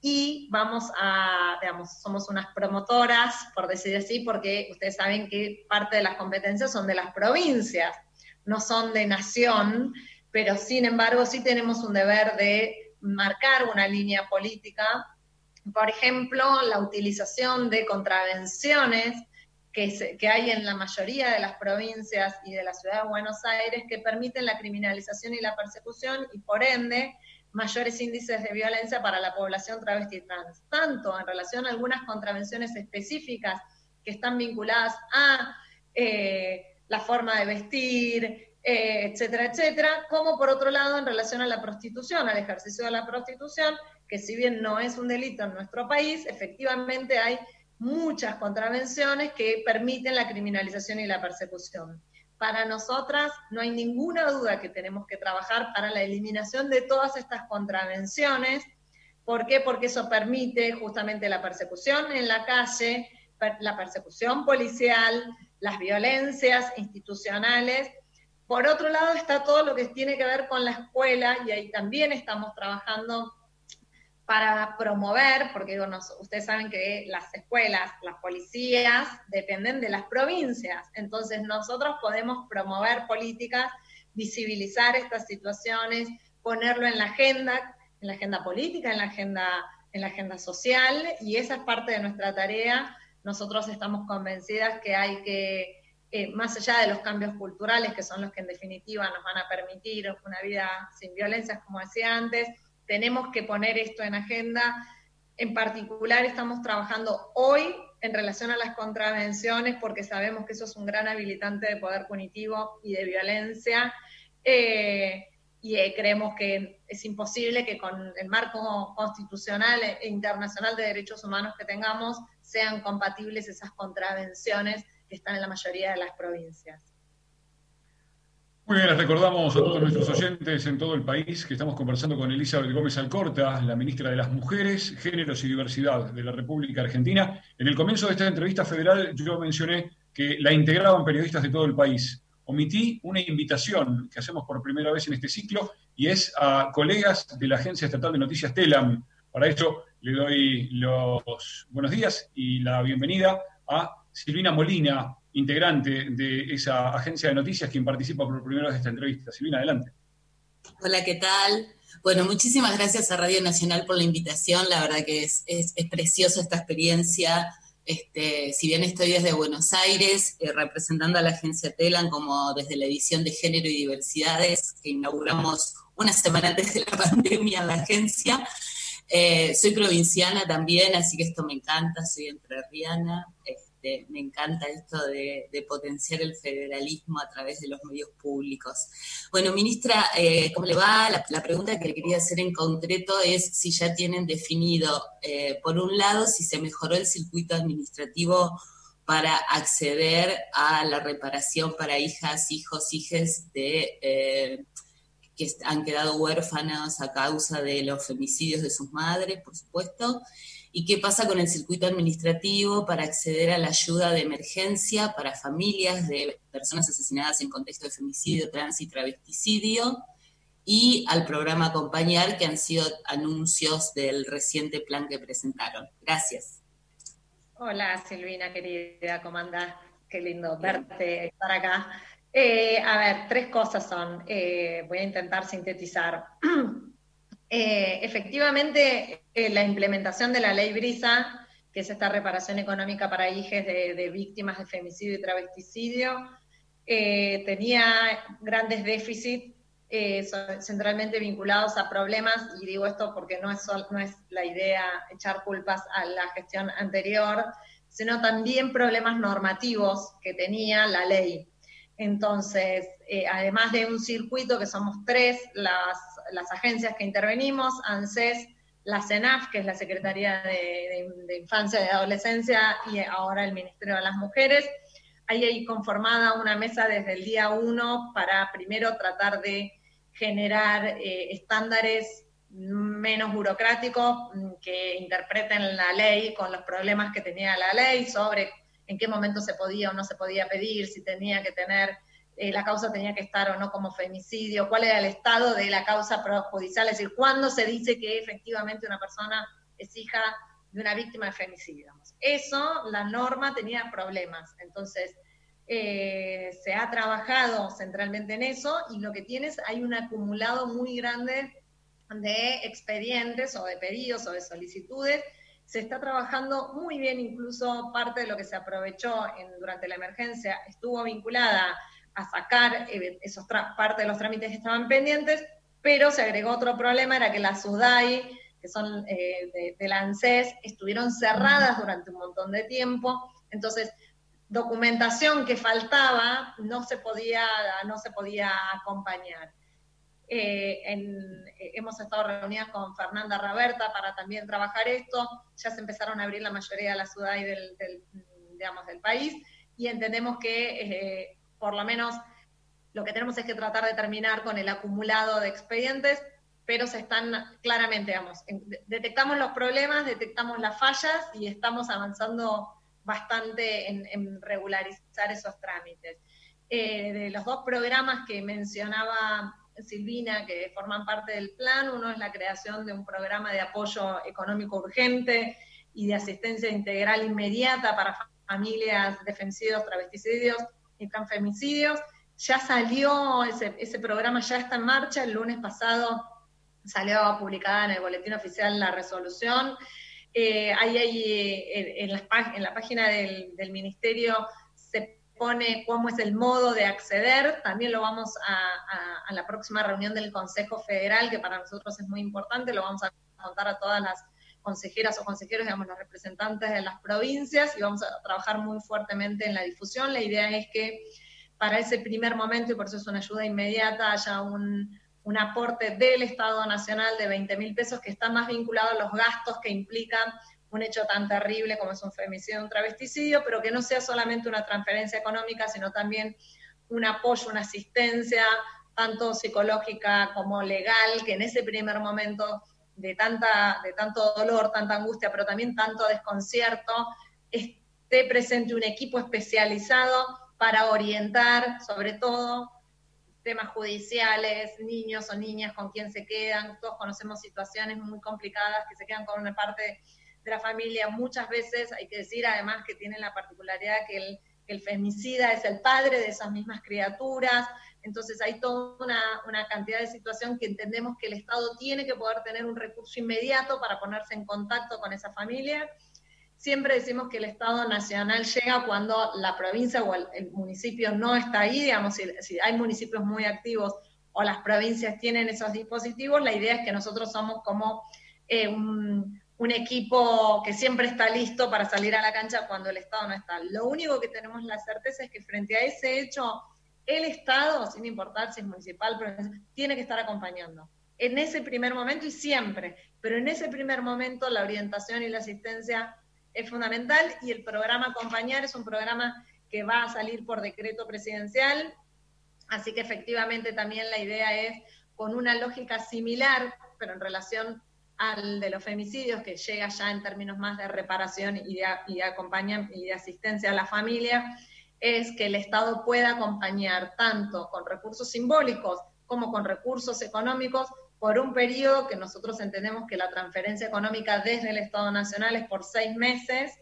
y vamos a, somos unas promotoras, por decir así, porque ustedes saben que parte de las competencias son de las provincias, no son de nación, pero sin embargo sí tenemos un deber de marcar una línea política. Por ejemplo, la utilización de contravenciones que, hay en la mayoría de las provincias y de la ciudad de Buenos Aires que permiten la criminalización y la persecución y por ende mayores índices de violencia para la población travesti. Trans, tanto en relación a algunas contravenciones específicas que están vinculadas a eh, la forma de vestir, eh, etcétera, etcétera, como por otro lado en relación a la prostitución, al ejercicio de la prostitución, que si bien no es un delito en nuestro país, efectivamente hay muchas contravenciones que permiten la criminalización y la persecución para nosotras no hay ninguna duda que tenemos que trabajar para la eliminación de todas estas contravenciones. ¿Por qué? Porque eso permite justamente la persecución en la calle, la persecución policial, las violencias institucionales. Por otro lado está todo lo que tiene que ver con la escuela y ahí también estamos trabajando para promover, porque ustedes saben que las escuelas, las policías dependen de las provincias, entonces nosotros podemos promover políticas, visibilizar estas situaciones, ponerlo en la agenda, en la agenda política, en la agenda, en la agenda social, y esa es parte de nuestra tarea. Nosotros estamos convencidas que hay que, eh, más allá de los cambios culturales, que son los que en definitiva nos van a permitir una vida sin violencias, como decía antes, tenemos que poner esto en agenda. En particular estamos trabajando hoy en relación a las contravenciones porque sabemos que eso es un gran habilitante de poder punitivo y de violencia. Eh, y eh, creemos que es imposible que con el marco constitucional e internacional de derechos humanos que tengamos sean compatibles esas contravenciones que están en la mayoría de las provincias. Muy bien, les recordamos a todos nuestros oyentes en todo el país que estamos conversando con Elizabeth Gómez Alcorta, la ministra de las Mujeres, Géneros y Diversidad de la República Argentina. En el comienzo de esta entrevista federal yo mencioné que la integraban periodistas de todo el país. Omití una invitación que hacemos por primera vez en este ciclo y es a colegas de la Agencia Estatal de Noticias TELAM. Para eso le doy los buenos días y la bienvenida a Silvina Molina, integrante de esa agencia de noticias, quien participa por primera vez en esta entrevista. Silvina, adelante. Hola, ¿qué tal? Bueno, muchísimas gracias a Radio Nacional por la invitación. La verdad que es, es, preciosa esta experiencia. Este, si bien estoy desde Buenos Aires, eh, representando a la agencia TELAN como desde la edición de Género y Diversidades, que inauguramos una semana antes de la pandemia en la agencia, eh, soy provinciana también, así que esto me encanta, soy entrerriana. Me encanta esto de, potenciar el federalismo a través de los medios públicos. Bueno, ministra, eh, ¿cómo le va? La, pregunta que le quería hacer en concreto es si ya tienen definido, eh, por un lado, si se mejoró el circuito administrativo para acceder a la reparación para hijas, hijos, hijes de... Eh, que han quedado huérfanos a causa de los femicidios de sus madres, por supuesto, y qué pasa con el circuito administrativo para acceder a la ayuda de emergencia para familias de personas asesinadas en contexto de femicidio, trans y travesticidio, y al programa Acompañar, que han sido anuncios del reciente plan que presentaron. Gracias. Hola Silvina, querida, ¿cómo andás? Qué lindo verte, estar acá. Eh, a ver, tres cosas son, eh, voy a intentar sintetizar. Eh, efectivamente, eh, la implementación de la ley Brisa, que es esta reparación económica para hijas de, víctimas de femicidio y travesticidio, eh, tenía grandes déficits centralmente vinculados a problemas, y digo esto porque no es, no es la idea echar culpas a la gestión anterior, sino también problemas normativos que tenía la ley. Entonces, además de un circuito que somos tres, las las agencias que intervenimos, ANSES, la CENAF, que es la Secretaría de, Infancia y Adolescencia, y ahora el Ministerio de las Mujeres. Ahí hay conformada una mesa desde el día uno para primero tratar de generar eh, estándares menos burocráticos mm, que interpreten la ley con los problemas que tenía la ley sobre en qué momento se podía o no se podía pedir, si tenía que tener eh, la causa tenía que estar o no como femicidio, cuál era el estado de la causa judicial, es decir, cuándo se dice que efectivamente una persona es hija de una víctima de femicidio. Eso, la norma tenía problemas. Entonces, eh, se ha trabajado centralmente en eso y lo que tienes, hay un acumulado muy grande de expedientes o de pedidos o de solicitudes. Se está trabajando muy bien, incluso parte de lo que se aprovechó durante la emergencia estuvo vinculada a sacar eh, esos parte de los trámites que estaban pendientes, pero se agregó otro problema, era que la SUDAI, que son eh, de, de la ANSES, estuvieron cerradas durante un montón de tiempo, entonces documentación que faltaba no se podía, no se podía acompañar. Eh, hemos estado reunidas con Fernanda Raberta para también trabajar esto, ya se empezaron a abrir la mayoría de las ciudades del, digamos, del país. Y entendemos que por lo menos lo que tenemos es que tratar de terminar con el acumulado de expedientes, pero se están claramente, digamos, detectamos los problemas, detectamos las fallas y estamos avanzando bastante en, regularizar esos trámites. Eh, de los dos programas que mencionaba Silvina, que forman parte del plan, uno es la creación de un programa de apoyo económico urgente y de asistencia integral inmediata para familias de femicidios, travesticidios y transfemicidios. Ya salió, ese, programa ya está en marcha, el lunes pasado salió publicada en el boletín oficial la resolución eh, ahí, eh, en, la, página del, ministerio se pone cómo es el modo de acceder. También lo vamos a, la próxima reunión del Consejo Federal, que para nosotros es muy importante, lo vamos a contar a todas las consejeras o consejeros, digamos, los representantes de las provincias y vamos a trabajar muy fuertemente en la difusión. La idea es que para ese primer momento, y por eso es una ayuda inmediata, haya un, un aporte del Estado Nacional de 20 mil pesos que está más vinculado a los gastos que implican un hecho tan terrible como es un femicidio un travesticidio, pero que no sea solamente una transferencia económica, sino también un apoyo, una asistencia, tanto psicológica como legal, que en ese primer momento de, tanta, de tanto dolor, tanta angustia, pero también tanto desconcierto, esté presente un equipo especializado para orientar, sobre todo, temas judiciales, niños o niñas con quien se quedan, todos conocemos situaciones muy complicadas que se quedan con una parte de la familia. Muchas veces hay que decir además que tienen la particularidad que el, el femicida es el padre de esas mismas criaturas, entonces hay toda una, cantidad de situación que entendemos que el Estado tiene que poder tener un recurso inmediato para ponerse en contacto con esa familia Siempre decimos que el Estado Nacional llega cuando la provincia o el, municipio no está ahí, digamos, si, hay municipios muy activos o las provincias tienen esos dispositivos, la idea es que nosotros somos como eh, un, equipo que siempre está listo para salir a la cancha cuando el Estado no está. Lo único que tenemos la certeza es que frente a ese hecho, el Estado, sin importar si es municipal, tiene que estar acompañando. En ese primer momento y siempre, pero en ese primer momento la orientación y la asistencia es fundamental y el programa Acompañar es un programa que va a salir por decreto presidencial, así que efectivamente también la idea es con una lógica similar, pero en relación al de los femicidios, que llega ya en términos más de reparación y de, y y de asistencia a la familia, es que el Estado pueda acompañar tanto con recursos simbólicos como con recursos económicos por un periodo que nosotros entendemos que la transferencia económica desde el Estado Nacional es por seis meses,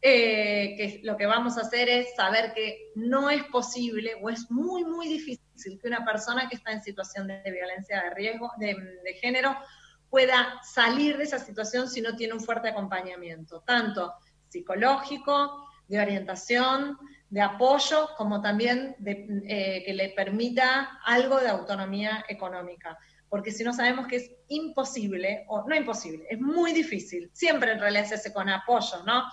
eh, que lo que vamos a hacer es saber que no es posible o es muy, muy difícil que una persona que está en situación de violencia de riesgo, de, de género, pueda salir de esa situación si no tiene un fuerte acompañamiento, tanto psicológico, de orientación, de apoyo, como también de, eh, que le permita algo de autonomía económica porque si no sabemos que es imposible, o no imposible, es muy difícil, siempre en realidad se hace con apoyo, ¿no?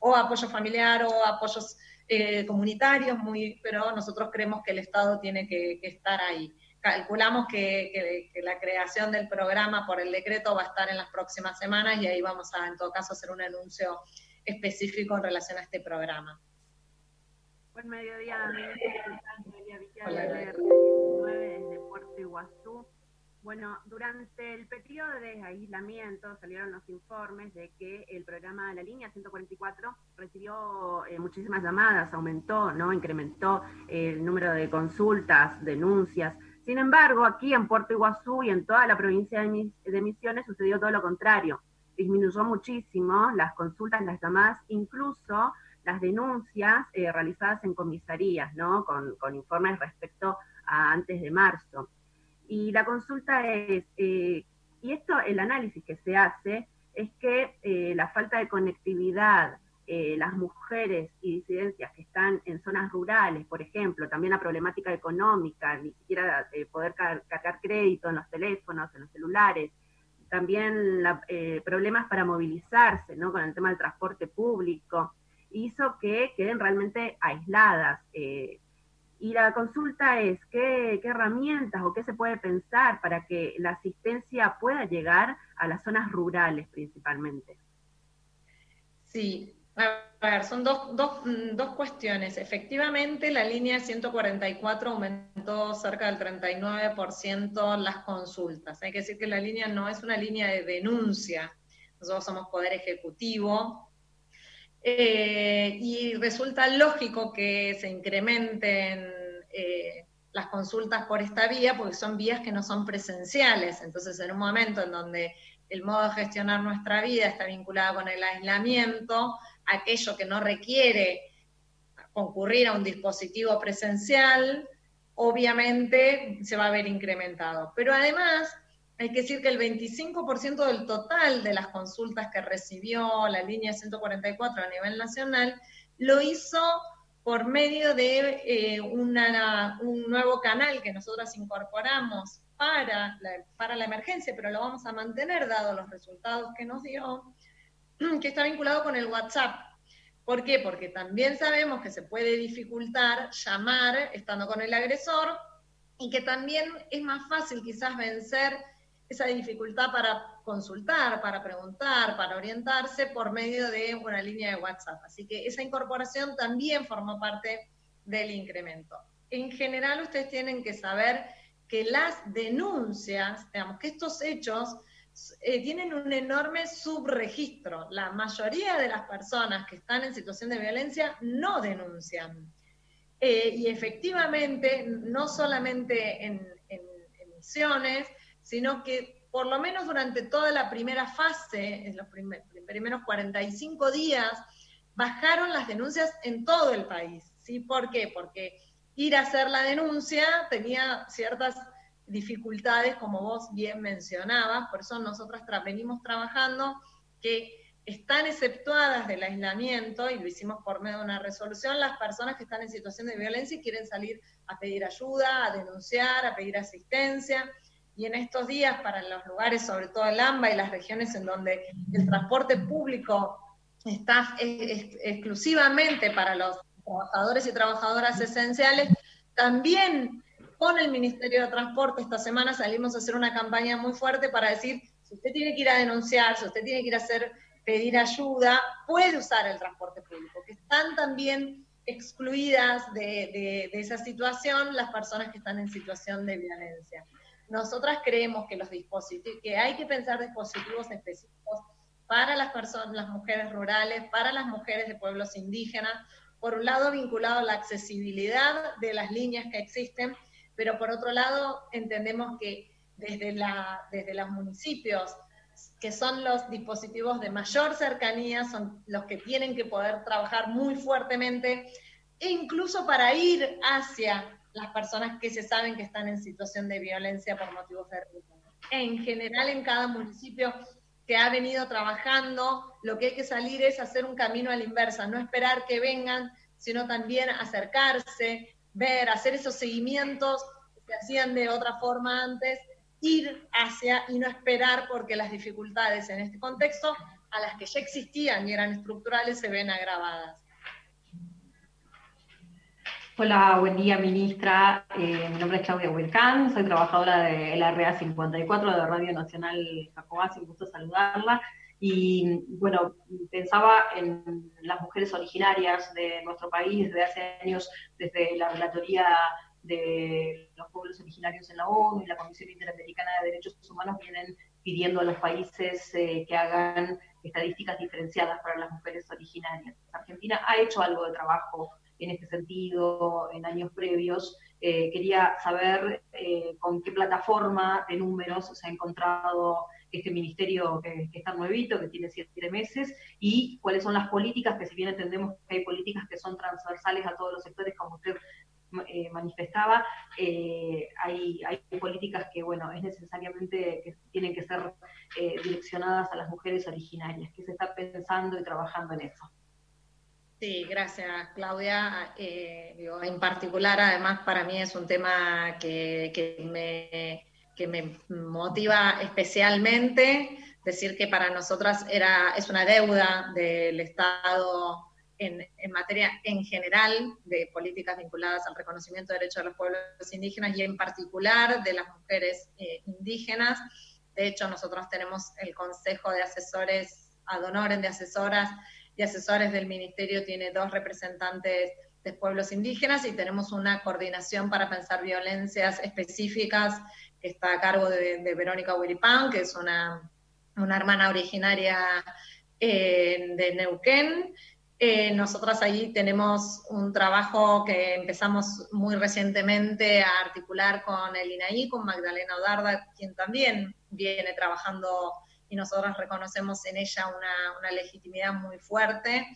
O apoyo familiar o apoyos eh, comunitarios, muy, pero nosotros creemos que el Estado tiene que, estar ahí. Calculamos que, la creación del programa por el decreto va a estar en las próximas semanas y ahí vamos a, en todo caso, hacer un anuncio específico en relación a este programa. Buen mediodía, Hola. desde Puerto Iguazú. Bueno, durante el periodo de aislamiento salieron los informes de que el programa de la línea 144 recibió eh, muchísimas llamadas, aumentó, ¿no? Incrementó el número de consultas, denuncias. Sin embargo, aquí en Puerto Iguazú y en toda la provincia de, Misiones sucedió todo lo contrario. disminuyó muchísimo las consultas, las llamadas, incluso las denuncias eh, realizadas en comisarías, ¿no? Con, informes respecto a antes de marzo. Y la consulta es, eh, y esto, el análisis que se hace, es que eh, la falta de conectividad, las mujeres y disidencias que están en zonas rurales, por ejemplo, también la problemática económica, ni siquiera poder cargar crédito en los teléfonos, en los celulares, también problemas para movilizarse, ¿no? Con el tema del transporte público, hizo que queden realmente aisladas. Eh, y la consulta es, ¿qué, herramientas o qué se puede pensar para que la asistencia pueda llegar a las zonas rurales principalmente? Sí, a ver, son dos, dos, dos, cuestiones. Efectivamente, la línea 144 aumentó cerca del 39% las consultas. Hay que decir que la línea no es una línea de denuncia. Nosotros somos Poder Ejecutivo, eh, y resulta lógico que se incrementen eh, las consultas por esta vía, porque son vías que no son presenciales. Entonces, en un momento en donde el modo de gestionar nuestra vida está vinculado con el aislamiento, aquello que no requiere concurrir a un dispositivo presencial, obviamente se va a ver incrementado. Pero además, hay que decir que el 25% del total de las consultas que recibió la línea 144 a nivel nacional lo hizo por medio de eh, un nuevo canal que nosotros incorporamos para la, para la emergencia, pero lo vamos a mantener dado los resultados que nos dio, que está vinculado con el WhatsApp. ¿Por qué? Porque también sabemos que se puede dificultar llamar estando con el agresor y que también es más fácil quizás vencer esa dificultad para consultar, para preguntar, para orientarse por medio de una línea de WhatsApp. Así que esa incorporación también formó parte del incremento. En general, ustedes tienen que saber que las denuncias, digamos, que estos hechos eh, tienen un enorme subregistro. La mayoría de las personas que están en situación de violencia no denuncian. Eh, y efectivamente, no solamente en, en, en misiones, sino que por lo menos durante toda la primera fase, en los primeros 45 días, bajaron las denuncias en todo el país. ¿sí? ¿Por qué? Porque ir a hacer la denuncia tenía ciertas dificultades, como vos bien mencionabas, por eso nosotras venimos trabajando que están exceptuadas del aislamiento, y lo hicimos por medio de una resolución, las personas que están en situación de violencia y quieren salir a pedir ayuda, a denunciar, a pedir asistencia y en estos días para los lugares, sobre todo el AMBA y las regiones en donde el transporte público está exclusivamente para los trabajadores y trabajadoras esenciales, también con el Ministerio de Transporte esta semana salimos a hacer una campaña muy fuerte para decir, si usted tiene que ir a denunciar, si usted tiene que ir a hacer, pedir ayuda, puede usar el transporte público, que están también excluidas de, de esa situación las personas que están en situación de violencia. Nosotras creemos que los dispositivos, que hay que pensar dispositivos específicos para las personas, las mujeres rurales, para las mujeres de pueblos indígenas, por un lado vinculado a la accesibilidad de las líneas que existen, pero por otro lado entendemos que desde, la, desde los municipios, que son los dispositivos de mayor cercanía, son los que tienen que poder trabajar muy fuertemente, e incluso para ir hacia las personas que se saben que están en situación de violencia por motivos de. En general, en cada municipio que ha venido trabajando, lo que hay que salir es hacer un camino a la inversa, no esperar que vengan, sino también acercarse, ver, hacer esos seguimientos que se hacían de otra forma antes, ir hacia y no esperar porque las dificultades en este contexto, a las que ya existían y eran estructurales, se ven agravadas. Hola, buen día, ministra. Eh, mi nombre es Claudia Huelcán, soy trabajadora de la REA 54 de Radio Nacional Jacobás, un gusto saludarla. Y bueno, pensaba en las mujeres originarias de nuestro país desde hace años, desde la Relatoría de los Pueblos Originarios en la ONU y la Comisión Interamericana de Derechos Humanos vienen pidiendo a los países eh, que hagan estadísticas diferenciadas para las mujeres originarias. Argentina ha hecho algo de trabajo en este sentido en años previos. Eh, quería saber eh, con qué plataforma de números se ha encontrado este ministerio que, está nuevito, que tiene siete meses, y cuáles son las políticas, que si bien entendemos que hay políticas que son transversales a todos los sectores, como usted eh, manifestaba, hay, hay, políticas que, bueno, es necesariamente que tienen que ser eh, direccionadas a las mujeres originarias, que se está pensando y trabajando en eso. Sí, gracias Claudia. en particular, además, para mí es un tema que, que, me, que me motiva especialmente. Decir que para nosotras era, es una deuda del Estado en, materia en general de políticas vinculadas al reconocimiento de derechos de los pueblos indígenas y en particular de las mujeres eh, indígenas. De hecho, nosotros tenemos el Consejo de Asesores ad de asesoras y asesores del Ministerio, tiene dos representantes de pueblos indígenas y tenemos una coordinación para pensar violencias específicas que está a cargo de, Verónica Wiripán, que es una, una hermana originaria eh, de Neuquén, eh, nosotras ahí tenemos un trabajo que empezamos muy recientemente a articular con el INAI, con Magdalena Odarda, quien también viene trabajando y nosotros reconocemos en ella una, legitimidad muy fuerte.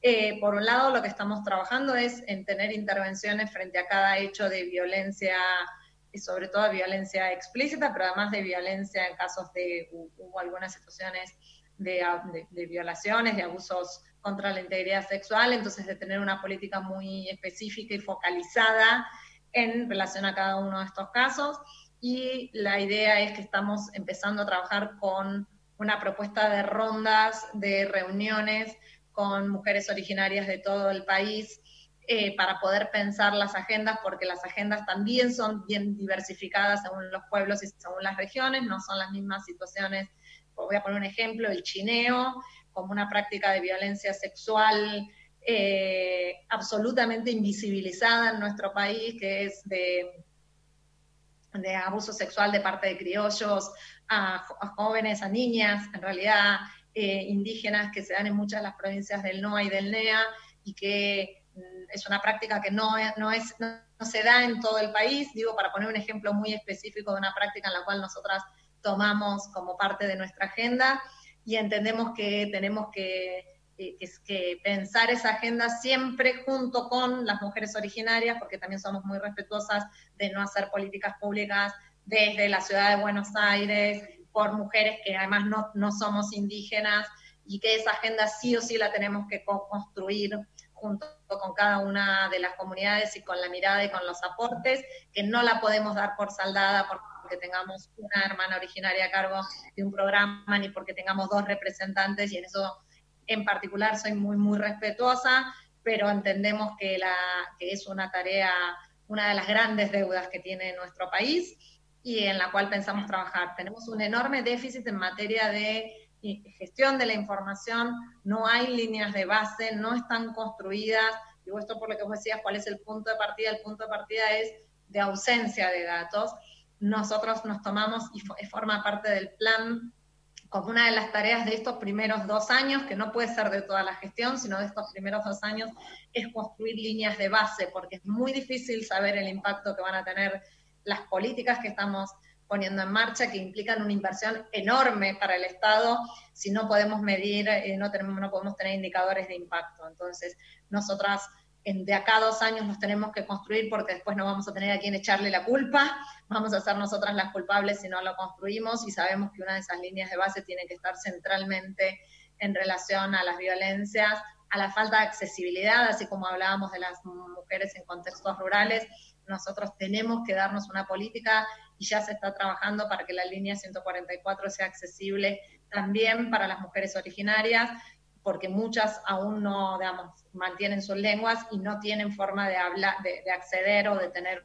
Eh, por un lado, lo que estamos trabajando es en tener intervenciones frente a cada hecho de violencia y sobre todo violencia explícita, pero además de violencia en casos de hubo algunas situaciones de, de violaciones, de abusos contra la integridad sexual, entonces de tener una política muy específica y focalizada en relación a cada uno de estos casos. Y la idea es que estamos empezando a trabajar con una propuesta de rondas, de reuniones con mujeres originarias de todo el país eh, para poder pensar las agendas, porque las agendas también son bien diversificadas según los pueblos y según las regiones, no son las mismas situaciones. Voy a poner un ejemplo, el chineo como una práctica de violencia sexual eh, absolutamente invisibilizada en nuestro país, que es de abuso sexual de parte de criollos a, jóvenes, a niñas, en realidad eh, indígenas que se dan en muchas de las provincias del NOA y del NEA y que mm, es una práctica que no, no, es, no, se da en todo el país. Digo, para poner un ejemplo muy específico de una práctica en la cual nosotras tomamos como parte de nuestra agenda y entendemos que tenemos que, que, pensar esa agenda siempre junto con las mujeres originarias, porque también somos muy respetuosas de no hacer políticas públicas desde la ciudad de Buenos Aires, por mujeres que además no, no somos indígenas, y que esa agenda sí o sí la tenemos que construir junto con cada una de las comunidades y con la mirada y con los aportes, que no la podemos dar por saldada, por porque tengamos una hermana originaria a cargo de un programa, ni porque tengamos dos representantes, y en eso en particular soy muy, muy respetuosa, pero entendemos que, la, que es una tarea, una de las grandes deudas que tiene nuestro país y en la cual pensamos trabajar. Tenemos un enorme déficit en materia de gestión de la información, no hay líneas de base, no están construidas. Digo esto por lo que vos decías, ¿cuál es el punto de partida? El punto de partida es de ausencia de datos nosotros nos tomamos y forma parte del plan como una de las tareas de estos primeros dos años, que no puede ser de toda la gestión, sino de estos primeros dos años, es construir líneas de base, porque es muy difícil saber el impacto que van a tener las políticas que estamos poniendo en marcha, que implican una inversión enorme para el Estado, si no podemos medir, eh, no, tenemos, no podemos tener indicadores de impacto. Entonces, nosotras de acá dos años los tenemos que construir porque después no vamos a tener a quien echarle la culpa, vamos a ser nosotras las culpables si no lo construimos y sabemos que una de esas líneas de base tiene que estar centralmente en relación a las violencias, a la falta de accesibilidad, así como hablábamos de las mujeres en contextos rurales, nosotros tenemos que darnos una política y ya se está trabajando para que la línea 144 sea accesible también para las mujeres originarias porque muchas aún no, digamos, mantienen sus lenguas y no tienen forma de hablar, de, acceder o de tener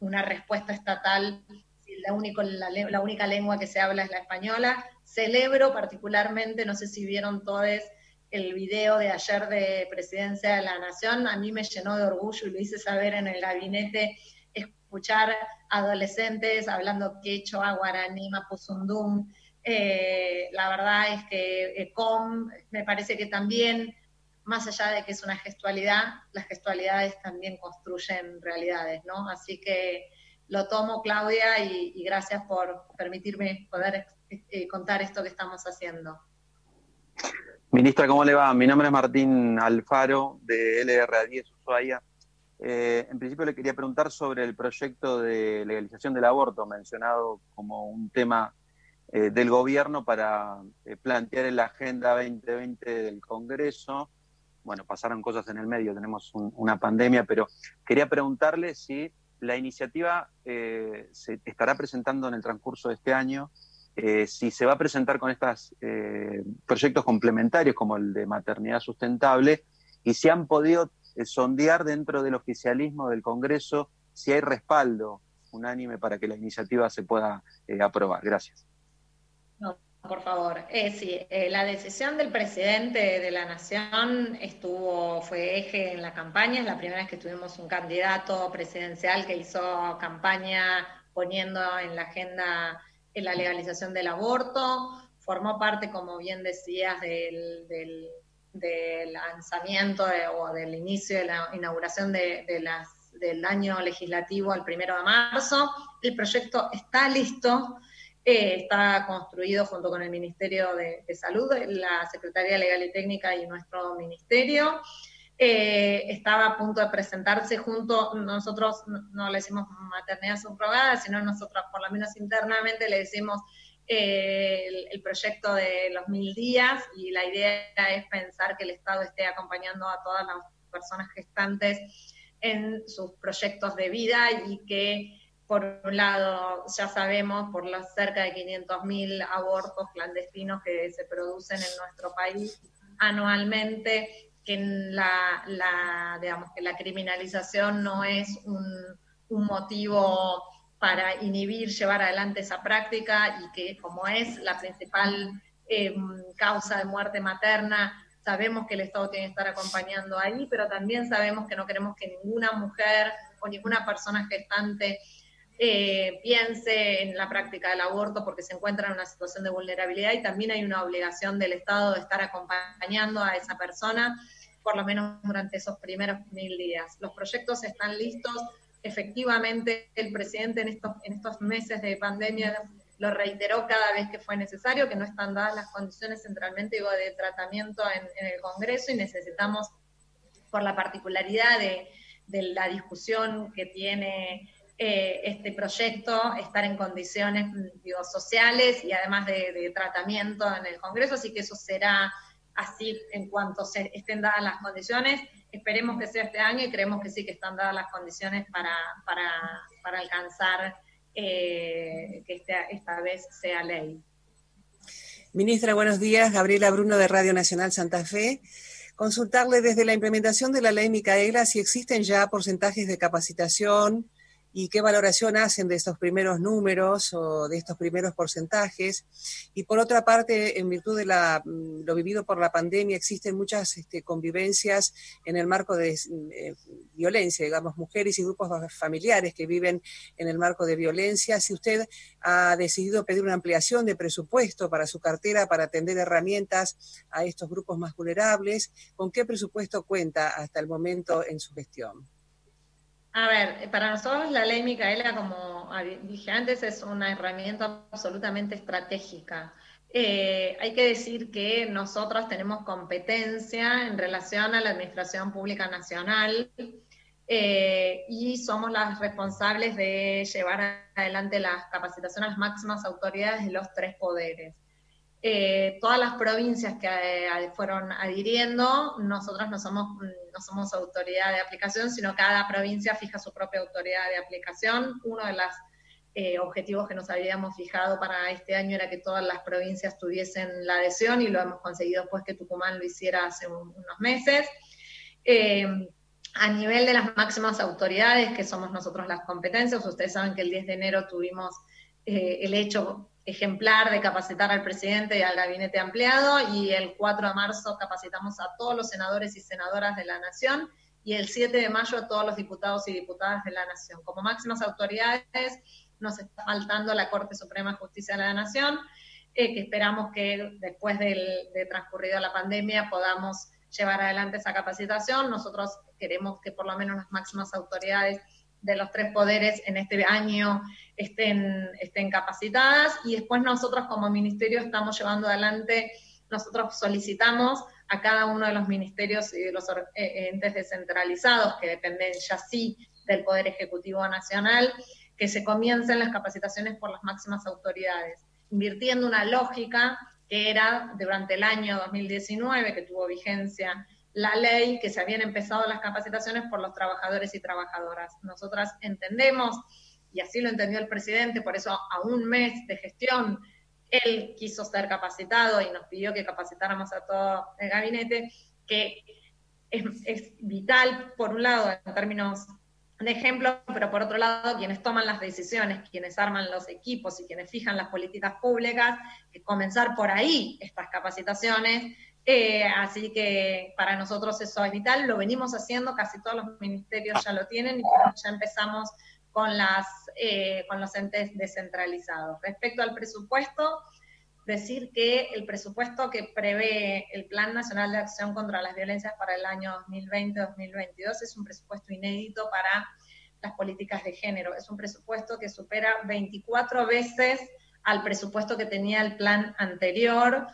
una, respuesta estatal la, único, la, única lengua que se habla es la española. Celebro particularmente, no sé si vieron todos el video de ayer de Presidencia de la Nación, a mí me llenó de orgullo y lo hice saber en el gabinete, escuchar adolescentes hablando quechua, guaraní, mapuzundún, eh, la verdad es que ECOM me parece que también, más allá de que es una gestualidad, las gestualidades también construyen realidades, ¿no? Así que lo tomo, Claudia, y, gracias por permitirme poder eh, contar esto que estamos haciendo. Ministra, ¿cómo le va? Mi nombre es Martín Alfaro, de LRA10 Ushuaia. Eh, en principio le quería preguntar sobre el proyecto de legalización del aborto, mencionado como un tema eh, del gobierno para plantear en la Agenda 2020 del Congreso. Bueno, pasaron cosas en el medio, tenemos una pandemia, pero quería preguntarle si la iniciativa eh, se estará presentando en el transcurso de este año. Eh, si se va a presentar con estos eh, proyectos complementarios como el de maternidad sustentable y si han podido sondear dentro del oficialismo del Congreso si hay respaldo unánime para que la iniciativa se pueda aprobar. Gracias. Por favor, eh, sí, eh, la decisión del presidente de la Nación estuvo, fue eje en la campaña, es la primera vez que tuvimos un candidato presidencial que hizo campaña poniendo en la agenda la legalización del aborto, formó parte, como bien decías, del, lanzamiento o del inicio de la inauguración del año legislativo el primero de marzo. El proyecto está listo eh, está construido junto con el Ministerio de, Salud, la Secretaría Legal y Técnica y nuestro ministerio. Eh, estaba a punto de presentarse junto, nosotros no, le decimos maternidad subrogada, sino nosotros por lo menos internamente le decimos eh, el, el, proyecto de los mil días y la idea es pensar que el Estado esté acompañando a todas las personas gestantes en sus proyectos de vida y que por un lado, ya sabemos por los cerca de 500.000 abortos clandestinos que se producen en nuestro país anualmente, que la, digamos, que la criminalización no es un, motivo para inhibir, llevar adelante esa práctica y que como es la principal em, causa de muerte materna, sabemos que el Estado tiene que estar acompañando ahí, pero también sabemos que no queremos que ninguna mujer o ninguna persona gestante eh, piense en la práctica del aborto porque se encuentra en una situación de vulnerabilidad y también hay una obligación del Estado de estar acompañando a esa persona, por lo menos durante esos primeros mil días. Los proyectos están listos. Efectivamente, el presidente en estos, en estos meses de pandemia lo reiteró cada vez que fue necesario, que no están dadas las condiciones centralmente digo, de tratamiento en, el Congreso y necesitamos, por la particularidad de, de la discusión que tiene eh, este proyecto estar en condiciones digo, sociales y además de, tratamiento en el Congreso, así que eso será así en cuanto se estén dadas las condiciones. Esperemos que sea este año y creemos que sí que están dadas las condiciones para, para, alcanzar eh, que esta, esta vez sea ley. Ministra, buenos días. Gabriela Bruno de Radio Nacional Santa Fe consultarle desde la implementación de la ley Micaela si existen ya porcentajes de capacitación y qué valoración hacen de estos primeros números o de estos primeros porcentajes. Y por otra parte, en virtud de la, mm, lo vivido por la pandemia, existen muchas este, convivencias en el marco de eh, violencia, digamos, mujeres y grupos familiares que viven en el marco de violencia. Si usted ha decidido pedir una ampliación de presupuesto para su cartera para atender herramientas a estos grupos más vulnerables, ¿con qué presupuesto cuenta hasta el momento en su gestión? A ver, para nosotros la ley Micaela, como dije antes, es una herramienta absolutamente estratégica. Eh, hay que decir que nosotros tenemos competencia en relación a la Administración Pública Nacional eh, y somos las responsables de llevar adelante la capacitación a las máximas autoridades de los tres poderes. Eh, todas las provincias que eh, fueron adhiriendo, nosotros no somos, no somos autoridad de aplicación, sino cada provincia fija su propia autoridad de aplicación. Uno de los eh, objetivos que nos habíamos fijado para este año era que todas las provincias tuviesen la adhesión y lo hemos conseguido después que Tucumán lo hiciera hace unos meses. a nivel de las máximas autoridades, que somos nosotros las competencias, ustedes saben que el 10 de enero tuvimos el hecho ejemplar de capacitar al presidente y al gabinete ampliado y el 4 de marzo capacitamos a todos los senadores y senadoras de la Nación y el 7 de mayo a todos los diputados y diputadas de la Nación. Como máximas autoridades nos está faltando la Corte Suprema de Justicia de la Nación, eh, que esperamos que después del, de transcurrido la pandemia podamos llevar adelante esa capacitación. Nosotros queremos que por lo menos las máximas autoridades de los tres poderes en este año estén, estén capacitadas y después nosotros como ministerio estamos llevando adelante, nosotros solicitamos a cada uno de los ministerios y de los eh, entes descentralizados que dependen ya sí del Poder Ejecutivo Nacional, que se comiencen las capacitaciones por las máximas autoridades, invirtiendo una lógica que era durante el año 2019, que tuvo vigencia la ley, que se habían empezado las capacitaciones por los trabajadores y trabajadoras. Nosotras entendemos, y así lo entendió el presidente, por eso a un mes de gestión, él quiso ser capacitado y nos pidió que capacitáramos a todo el gabinete, que es, vital, por un lado, en términos de ejemplo, pero por otro lado, quienes toman las decisiones, quienes arman los equipos y quienes fijan las políticas públicas, comenzar por ahí estas capacitaciones. Eh, así que para nosotros eso es vital, lo venimos haciendo, casi todos los ministerios ya lo tienen y ya empezamos con, las, eh, con los entes descentralizados. Respecto al presupuesto, decir que el presupuesto que prevé el Plan Nacional de Acción contra las Violencias para el año 2020-2022 es un presupuesto inédito para las políticas de género. Es un presupuesto que supera 24 veces al presupuesto que tenía el plan anterior.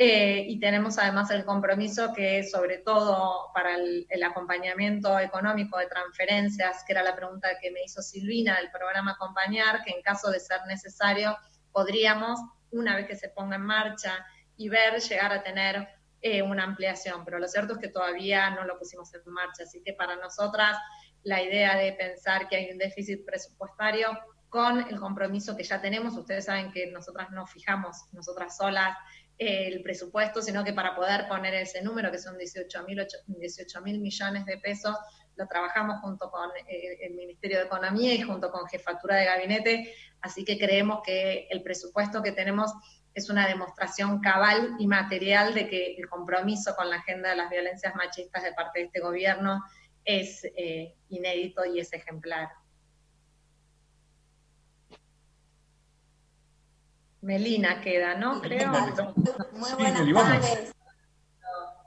Eh, y tenemos además el compromiso que sobre todo para el, el, acompañamiento económico de transferencias, que era la pregunta que me hizo Silvina del programa Acompañar, que en caso de ser necesario podríamos una vez que se ponga en marcha y ver llegar a tener eh, una ampliación, pero lo cierto es que todavía no lo pusimos en marcha, así que para nosotras la idea de pensar que hay un déficit presupuestario con el compromiso que ya tenemos, ustedes saben que nosotras no fijamos, nosotras solas, el presupuesto, sino que para poder poner ese número, que son 18 mil millones de pesos, lo trabajamos junto con eh, el Ministerio de Economía y junto con Jefatura de Gabinete, así que creemos que el presupuesto que tenemos es una demostración cabal y material de que el compromiso con la agenda de las violencias machistas de parte de este gobierno es eh, inédito y es ejemplar. Melina queda, ¿no? Creo. Muy buenas tardes.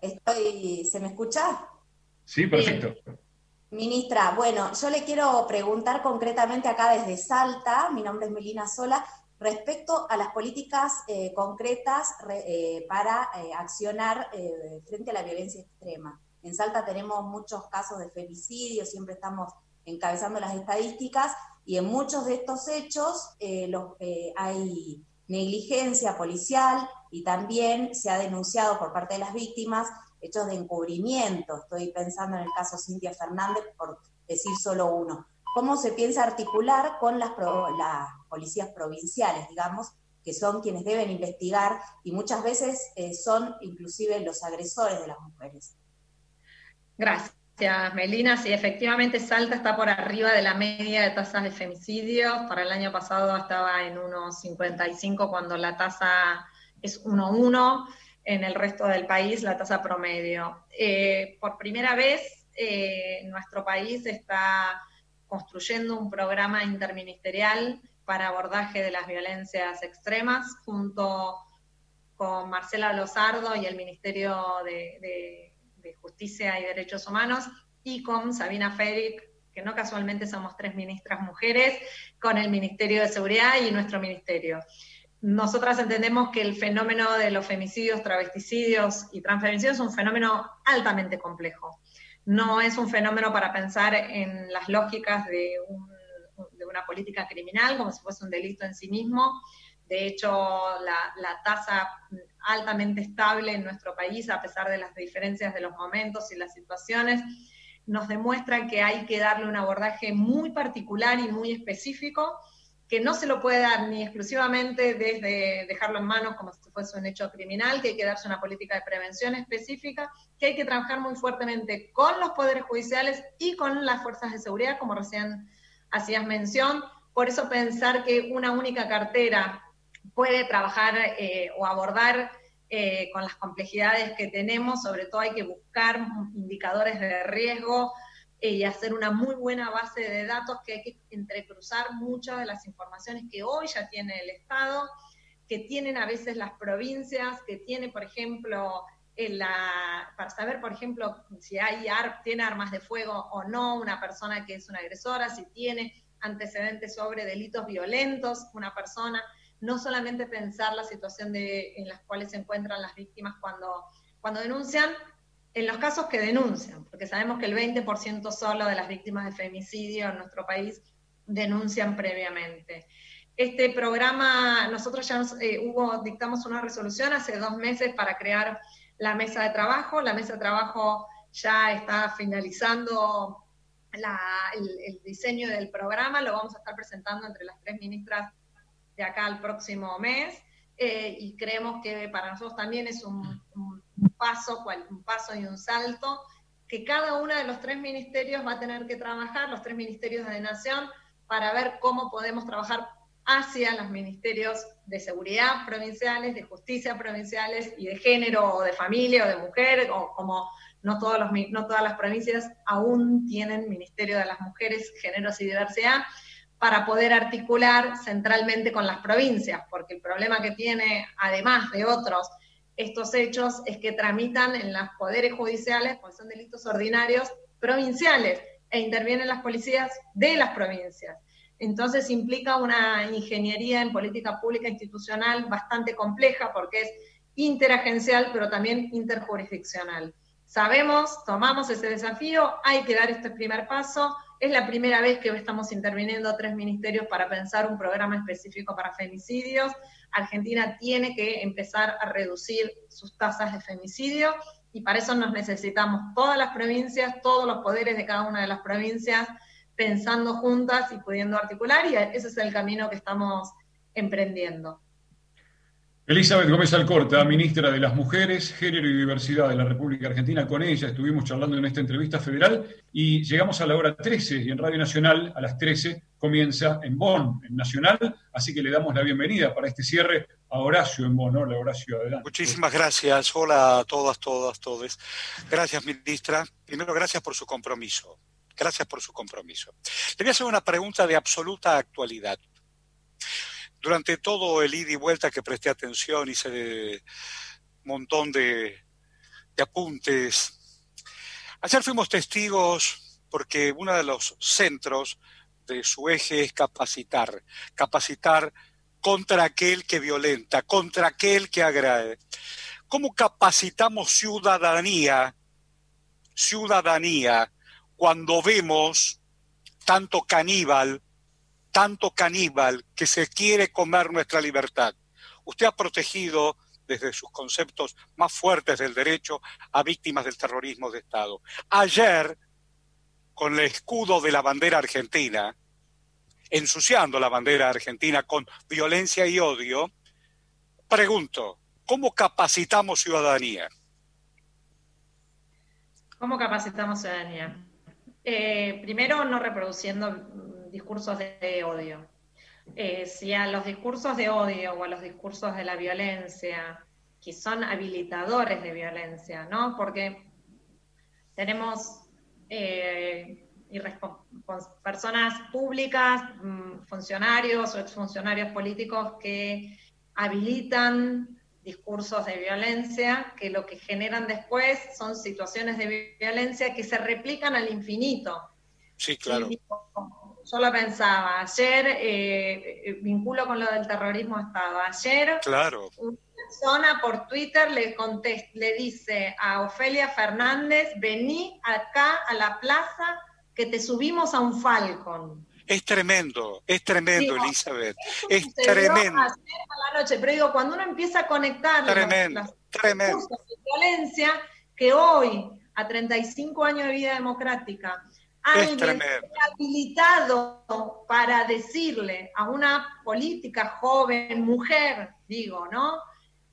Estoy, ¿Se me escucha? Sí, perfecto. Ministra, bueno, yo le quiero preguntar concretamente acá desde Salta, mi nombre es Melina Sola, respecto a las políticas eh, concretas eh, para eh, accionar frente a la violencia extrema. En Salta tenemos muchos casos de femicidio, siempre estamos encabezando las estadísticas y en muchos de estos hechos los, hay negligencia policial y también se ha denunciado por parte de las víctimas hechos de encubrimiento. Estoy pensando en el caso Cintia Fernández, por decir solo uno. ¿Cómo se piensa articular con las, las policías provinciales, digamos, que son quienes deben investigar y muchas veces eh, son inclusive los agresores de las mujeres? Gracias. Melina, sí, efectivamente Salta está por arriba de la media de tasas de femicidios. Para el año pasado estaba en 1,55 cuando la tasa es 1,1 en el resto del país la tasa promedio. Eh, por primera vez, eh, nuestro país está construyendo un programa interministerial para abordaje de las violencias extremas junto con Marcela Lozardo y el Ministerio de, Justicia y Derechos Humanos y con Sabina Federic, que no casualmente somos tres ministras mujeres, con el Ministerio de Seguridad y nuestro ministerio nosotras entendemos que el fenómeno de los femicidios, travesticidios y transfemicidios es un fenómeno altamente complejo. No es un fenómeno para pensar en las lógicas de, una política criminal como si fuese un delito en sí mismo. De hecho, la, tasa altamente estable en nuestro país, a pesar de las diferencias de los momentos y las situaciones, nos demuestra que hay que darle un abordaje muy particular y muy específico que no se lo puede dar ni exclusivamente desde dejarlo en manos como si fuese un hecho criminal, que hay que darse una política de prevención específica, que hay que trabajar muy fuertemente con los poderes judiciales y con las fuerzas de seguridad, como recién hacías mención. Por eso pensar que una única cartera puede trabajar eh, o abordar eh, con las complejidades que tenemos, sobre todo hay que buscar indicadores de riesgo, y hacer una muy buena base de datos que hay que entrecruzar muchas de las informaciones que hoy ya tiene el Estado, que tienen a veces las provincias, que tiene, por ejemplo, para saber, por ejemplo, si hay tiene armas de fuego o no una persona que es una agresora, si tiene antecedentes sobre delitos violentos una persona, no solamente pensar la situación de, en las cuales se encuentran las víctimas cuando, cuando denuncian, en los casos que denuncian, porque sabemos que el 20% solo de las víctimas de femicidio en nuestro país denuncian previamente. Este programa, nosotros ya eh, hubo, dictamos una resolución hace dos meses para crear la mesa de trabajo. La mesa de trabajo ya está finalizando el, diseño del programa, lo vamos a estar presentando entre las tres ministras de acá al próximo mes. Eh, y creemos que para nosotros también es un, un, paso, un paso y un salto que cada uno de los tres ministerios va a tener que trabajar, los tres ministerios de Nación, para ver cómo podemos trabajar hacia los ministerios de seguridad provinciales, de justicia provinciales y de género o de familia o de mujer, o como no, todos los, no todas las provincias aún tienen Ministerio de las Mujeres, Géneros y Diversidad, para poder articular centralmente con las provincias, porque el problema que tiene, además de otros, estos hechos es que tramitan en los poderes judiciales, porque son delitos ordinarios provinciales, e intervienen las policías de las provincias. Entonces implica una ingeniería en política pública institucional bastante compleja porque es interagencial, pero también interjurisdiccional. Sabemos, tomamos ese desafío, hay que dar este primer paso. Es la primera vez que estamos interviniendo tres ministerios para pensar un programa específico para femicidios. Argentina tiene que empezar a reducir sus tasas de femicidio y para eso nos necesitamos todas las provincias, todos los poderes de cada una de las provincias pensando juntas y pudiendo articular, y ese es el camino que estamos emprendiendo. Elizabeth Gómez Alcorta, ministra de las Mujeres, Género y Diversidad de la República Argentina. Con ella estuvimos charlando en esta entrevista federal y llegamos a la hora 13 y en Radio Nacional a las 13 comienza en Bonn, en Nacional. Así que le damos la bienvenida para este cierre a Horacio en Bonn. Hola Horacio, adelante. Muchísimas gracias. Hola a todas, todas, todos. Gracias, ministra. Primero, gracias por su compromiso. Gracias por su compromiso. Le voy a hacer una pregunta de absoluta actualidad. Durante todo el ida y vuelta que presté atención, hice un montón de, apuntes. Ayer fuimos testigos porque uno de los centros de su eje es capacitar, capacitar contra aquel que violenta, contra aquel que agrade. ¿Cómo capacitamos ciudadanía, ciudadanía cuando vemos tanto caníbal, tanto caníbal que se quiere comer nuestra libertad. Usted ha protegido desde sus conceptos más fuertes del derecho a víctimas del terrorismo de Estado. Ayer, con el escudo de la bandera argentina, ensuciando la bandera argentina con violencia y odio, pregunto, ¿cómo capacitamos ciudadanía? ¿Cómo capacitamos ciudadanía? Eh, primero, no reproduciendo discursos de odio. Eh, si a los discursos de odio o a los discursos de la violencia, que son habilitadores de violencia, ¿no? Porque tenemos eh, personas públicas, mm, funcionarios o exfuncionarios políticos que habilitan discursos de violencia que lo que generan después son situaciones de violencia que se replican al infinito. Sí, claro. Yo lo pensaba, ayer eh, eh, vinculo con lo del terrorismo Estado. Ayer claro. una persona por Twitter le, le dice a Ofelia Fernández, vení acá a la plaza que te subimos a un Falcon. Es tremendo, es tremendo, Elizabeth. Es tremendo. la noche, pero digo, cuando uno empieza a conectar tremendo, las, tremendo. de violencia, que hoy, a 35 años de vida democrática, alguien habilitado para decirle a una política joven, mujer, digo, ¿no?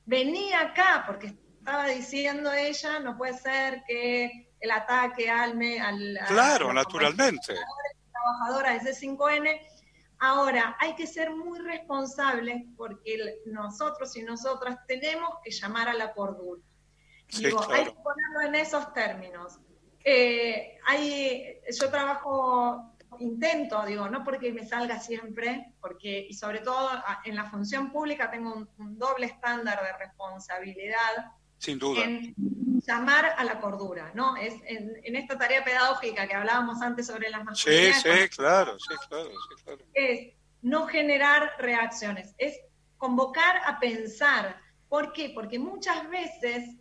Vení acá, porque estaba diciendo ella, no puede ser que el ataque al... al claro, naturalmente trabajadoras de C5N. Ahora, hay que ser muy responsables porque nosotros y nosotras tenemos que llamar a la cordura. Digo, hay que ponerlo en esos términos. Eh, hay, yo trabajo, intento, digo, no porque me salga siempre, porque, y sobre todo en la función pública tengo un, doble estándar de responsabilidad Sin duda. En llamar a la cordura, ¿no? Es en, esta tarea pedagógica que hablábamos antes sobre las masculinidades. Sí, sí, claro, sí, claro, sí, claro. Es no generar reacciones, es convocar a pensar. ¿Por qué? Porque muchas veces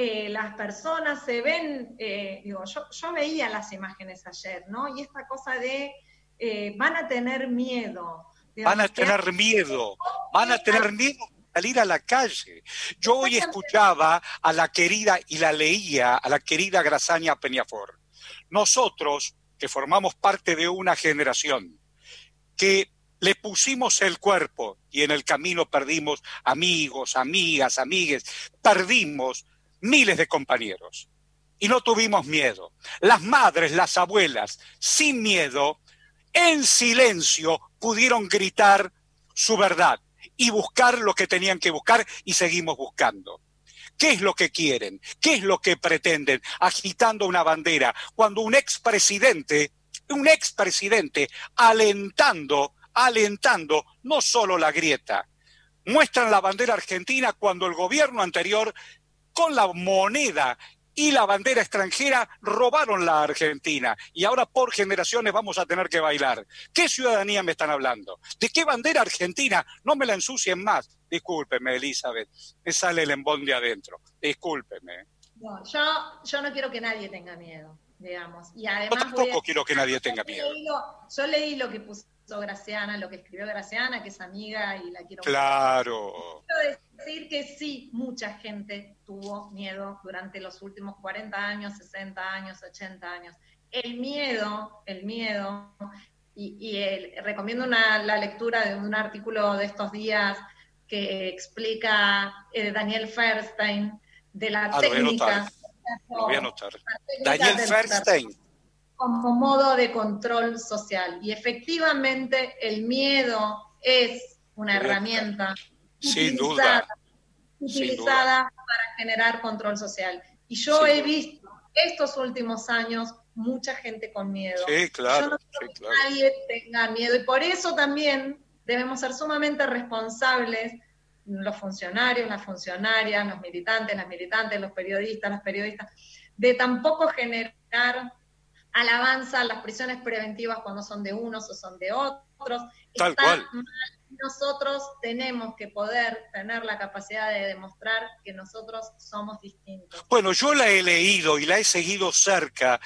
eh, las personas se ven, eh, digo, yo, yo, veía las imágenes ayer, ¿no? Y esta cosa de eh, van a tener miedo. Van a tener miedo, van a tener miedo salir a la calle. Yo hoy escuchaba a la querida y la leía a la querida Grazaña Peñafor. Nosotros, que formamos parte de una generación, que le pusimos el cuerpo y en el camino perdimos amigos, amigas, amigues, perdimos miles de compañeros y no tuvimos miedo. Las madres, las abuelas, sin miedo, en silencio, pudieron gritar su verdad y buscar lo que tenían que buscar y seguimos buscando. ¿Qué es lo que quieren? ¿Qué es lo que pretenden agitando una bandera cuando un expresidente, un expresidente alentando, alentando no solo la grieta, muestran la bandera argentina cuando el gobierno anterior con la moneda y la bandera extranjera robaron la Argentina y ahora por generaciones vamos a tener que bailar. ¿Qué ciudadanía me están hablando? ¿De qué bandera argentina? No me la ensucien más. Discúlpeme, Elizabeth, me sale el embón de adentro. Discúlpeme. No, yo, yo no quiero que nadie tenga miedo, digamos. Y además yo tampoco quiero que nadie tenga miedo. yo leí lo que Graciana, lo que escribió Graciana, que es amiga y la quiero Claro. Quiero decir que sí, mucha gente tuvo miedo durante los últimos 40 años, 60 años, 80 años. El miedo, el miedo, y, recomiendo una, la lectura de un artículo de estos días que explica eh, Daniel Ferstein de la ah, técnica. Lo voy a anotar. Daniel Ferstein como modo de control social. Y efectivamente el miedo es una herramienta utilizada, utilizada para generar control social. Y yo he visto estos últimos años mucha gente con miedo. Sí, claro. Yo no quiero que nadie tenga miedo. Y por eso también debemos ser sumamente responsables los funcionarios, las funcionarias, los militantes, las militantes, los periodistas, las periodistas, de tampoco generar alabanza a las prisiones preventivas cuando son de unos o son de otros. Tal cual. Nosotros tenemos que poder tener la capacidad de demostrar que nosotros somos distintos. Bueno, yo la he leído y la he seguido cerca,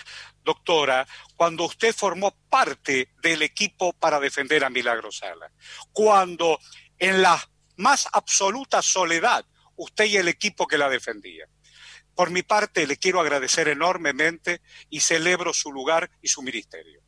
doctora, cuando usted formó parte del equipo para defender a Milagro Sala. Cuando en la más absoluta soledad, usted y el equipo que la defendía. Por mi parte, le quiero agradecer enormemente y celebro su lugar y su ministerio.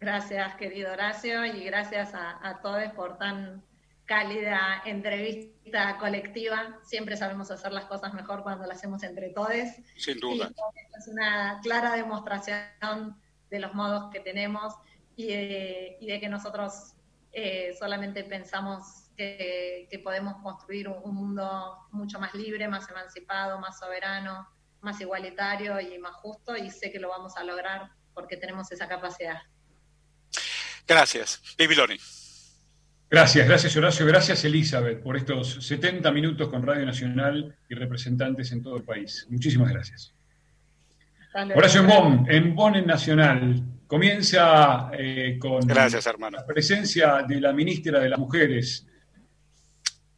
Gracias, querido Horacio, y gracias a, todos por tan cálida entrevista colectiva. Siempre sabemos hacer las cosas mejor cuando las hacemos entre todos. Sin duda. es una clara demostración de los modos que tenemos y de, que nosotros eh, solamente pensamos que, podemos construir un, mundo mucho más libre, más emancipado, más soberano, más igualitario y más justo, y sé que lo vamos a lograr porque tenemos esa capacidad. Gracias. Bibiloni. Gracias, gracias Horacio, gracias Elizabeth por estos 70 minutos con Radio Nacional y representantes en todo el país. Muchísimas gracias. Horacio en Bonn, en Bonn en Nacional. Comienza eh, con gracias, hermano. la presencia de la ministra de las Mujeres,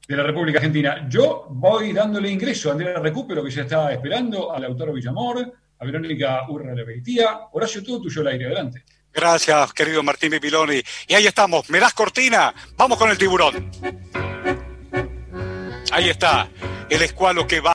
de la República Argentina. Yo voy dándole ingreso a Andrea Recupero, que ya está esperando, al autor Villamor, a Verónica Urra Beitía. Horacio, todo tuyo al aire, adelante. Gracias, querido Martín Pipiloni. Y ahí estamos, ¿me das cortina? Vamos con el tiburón. Ahí está, el escualo que va.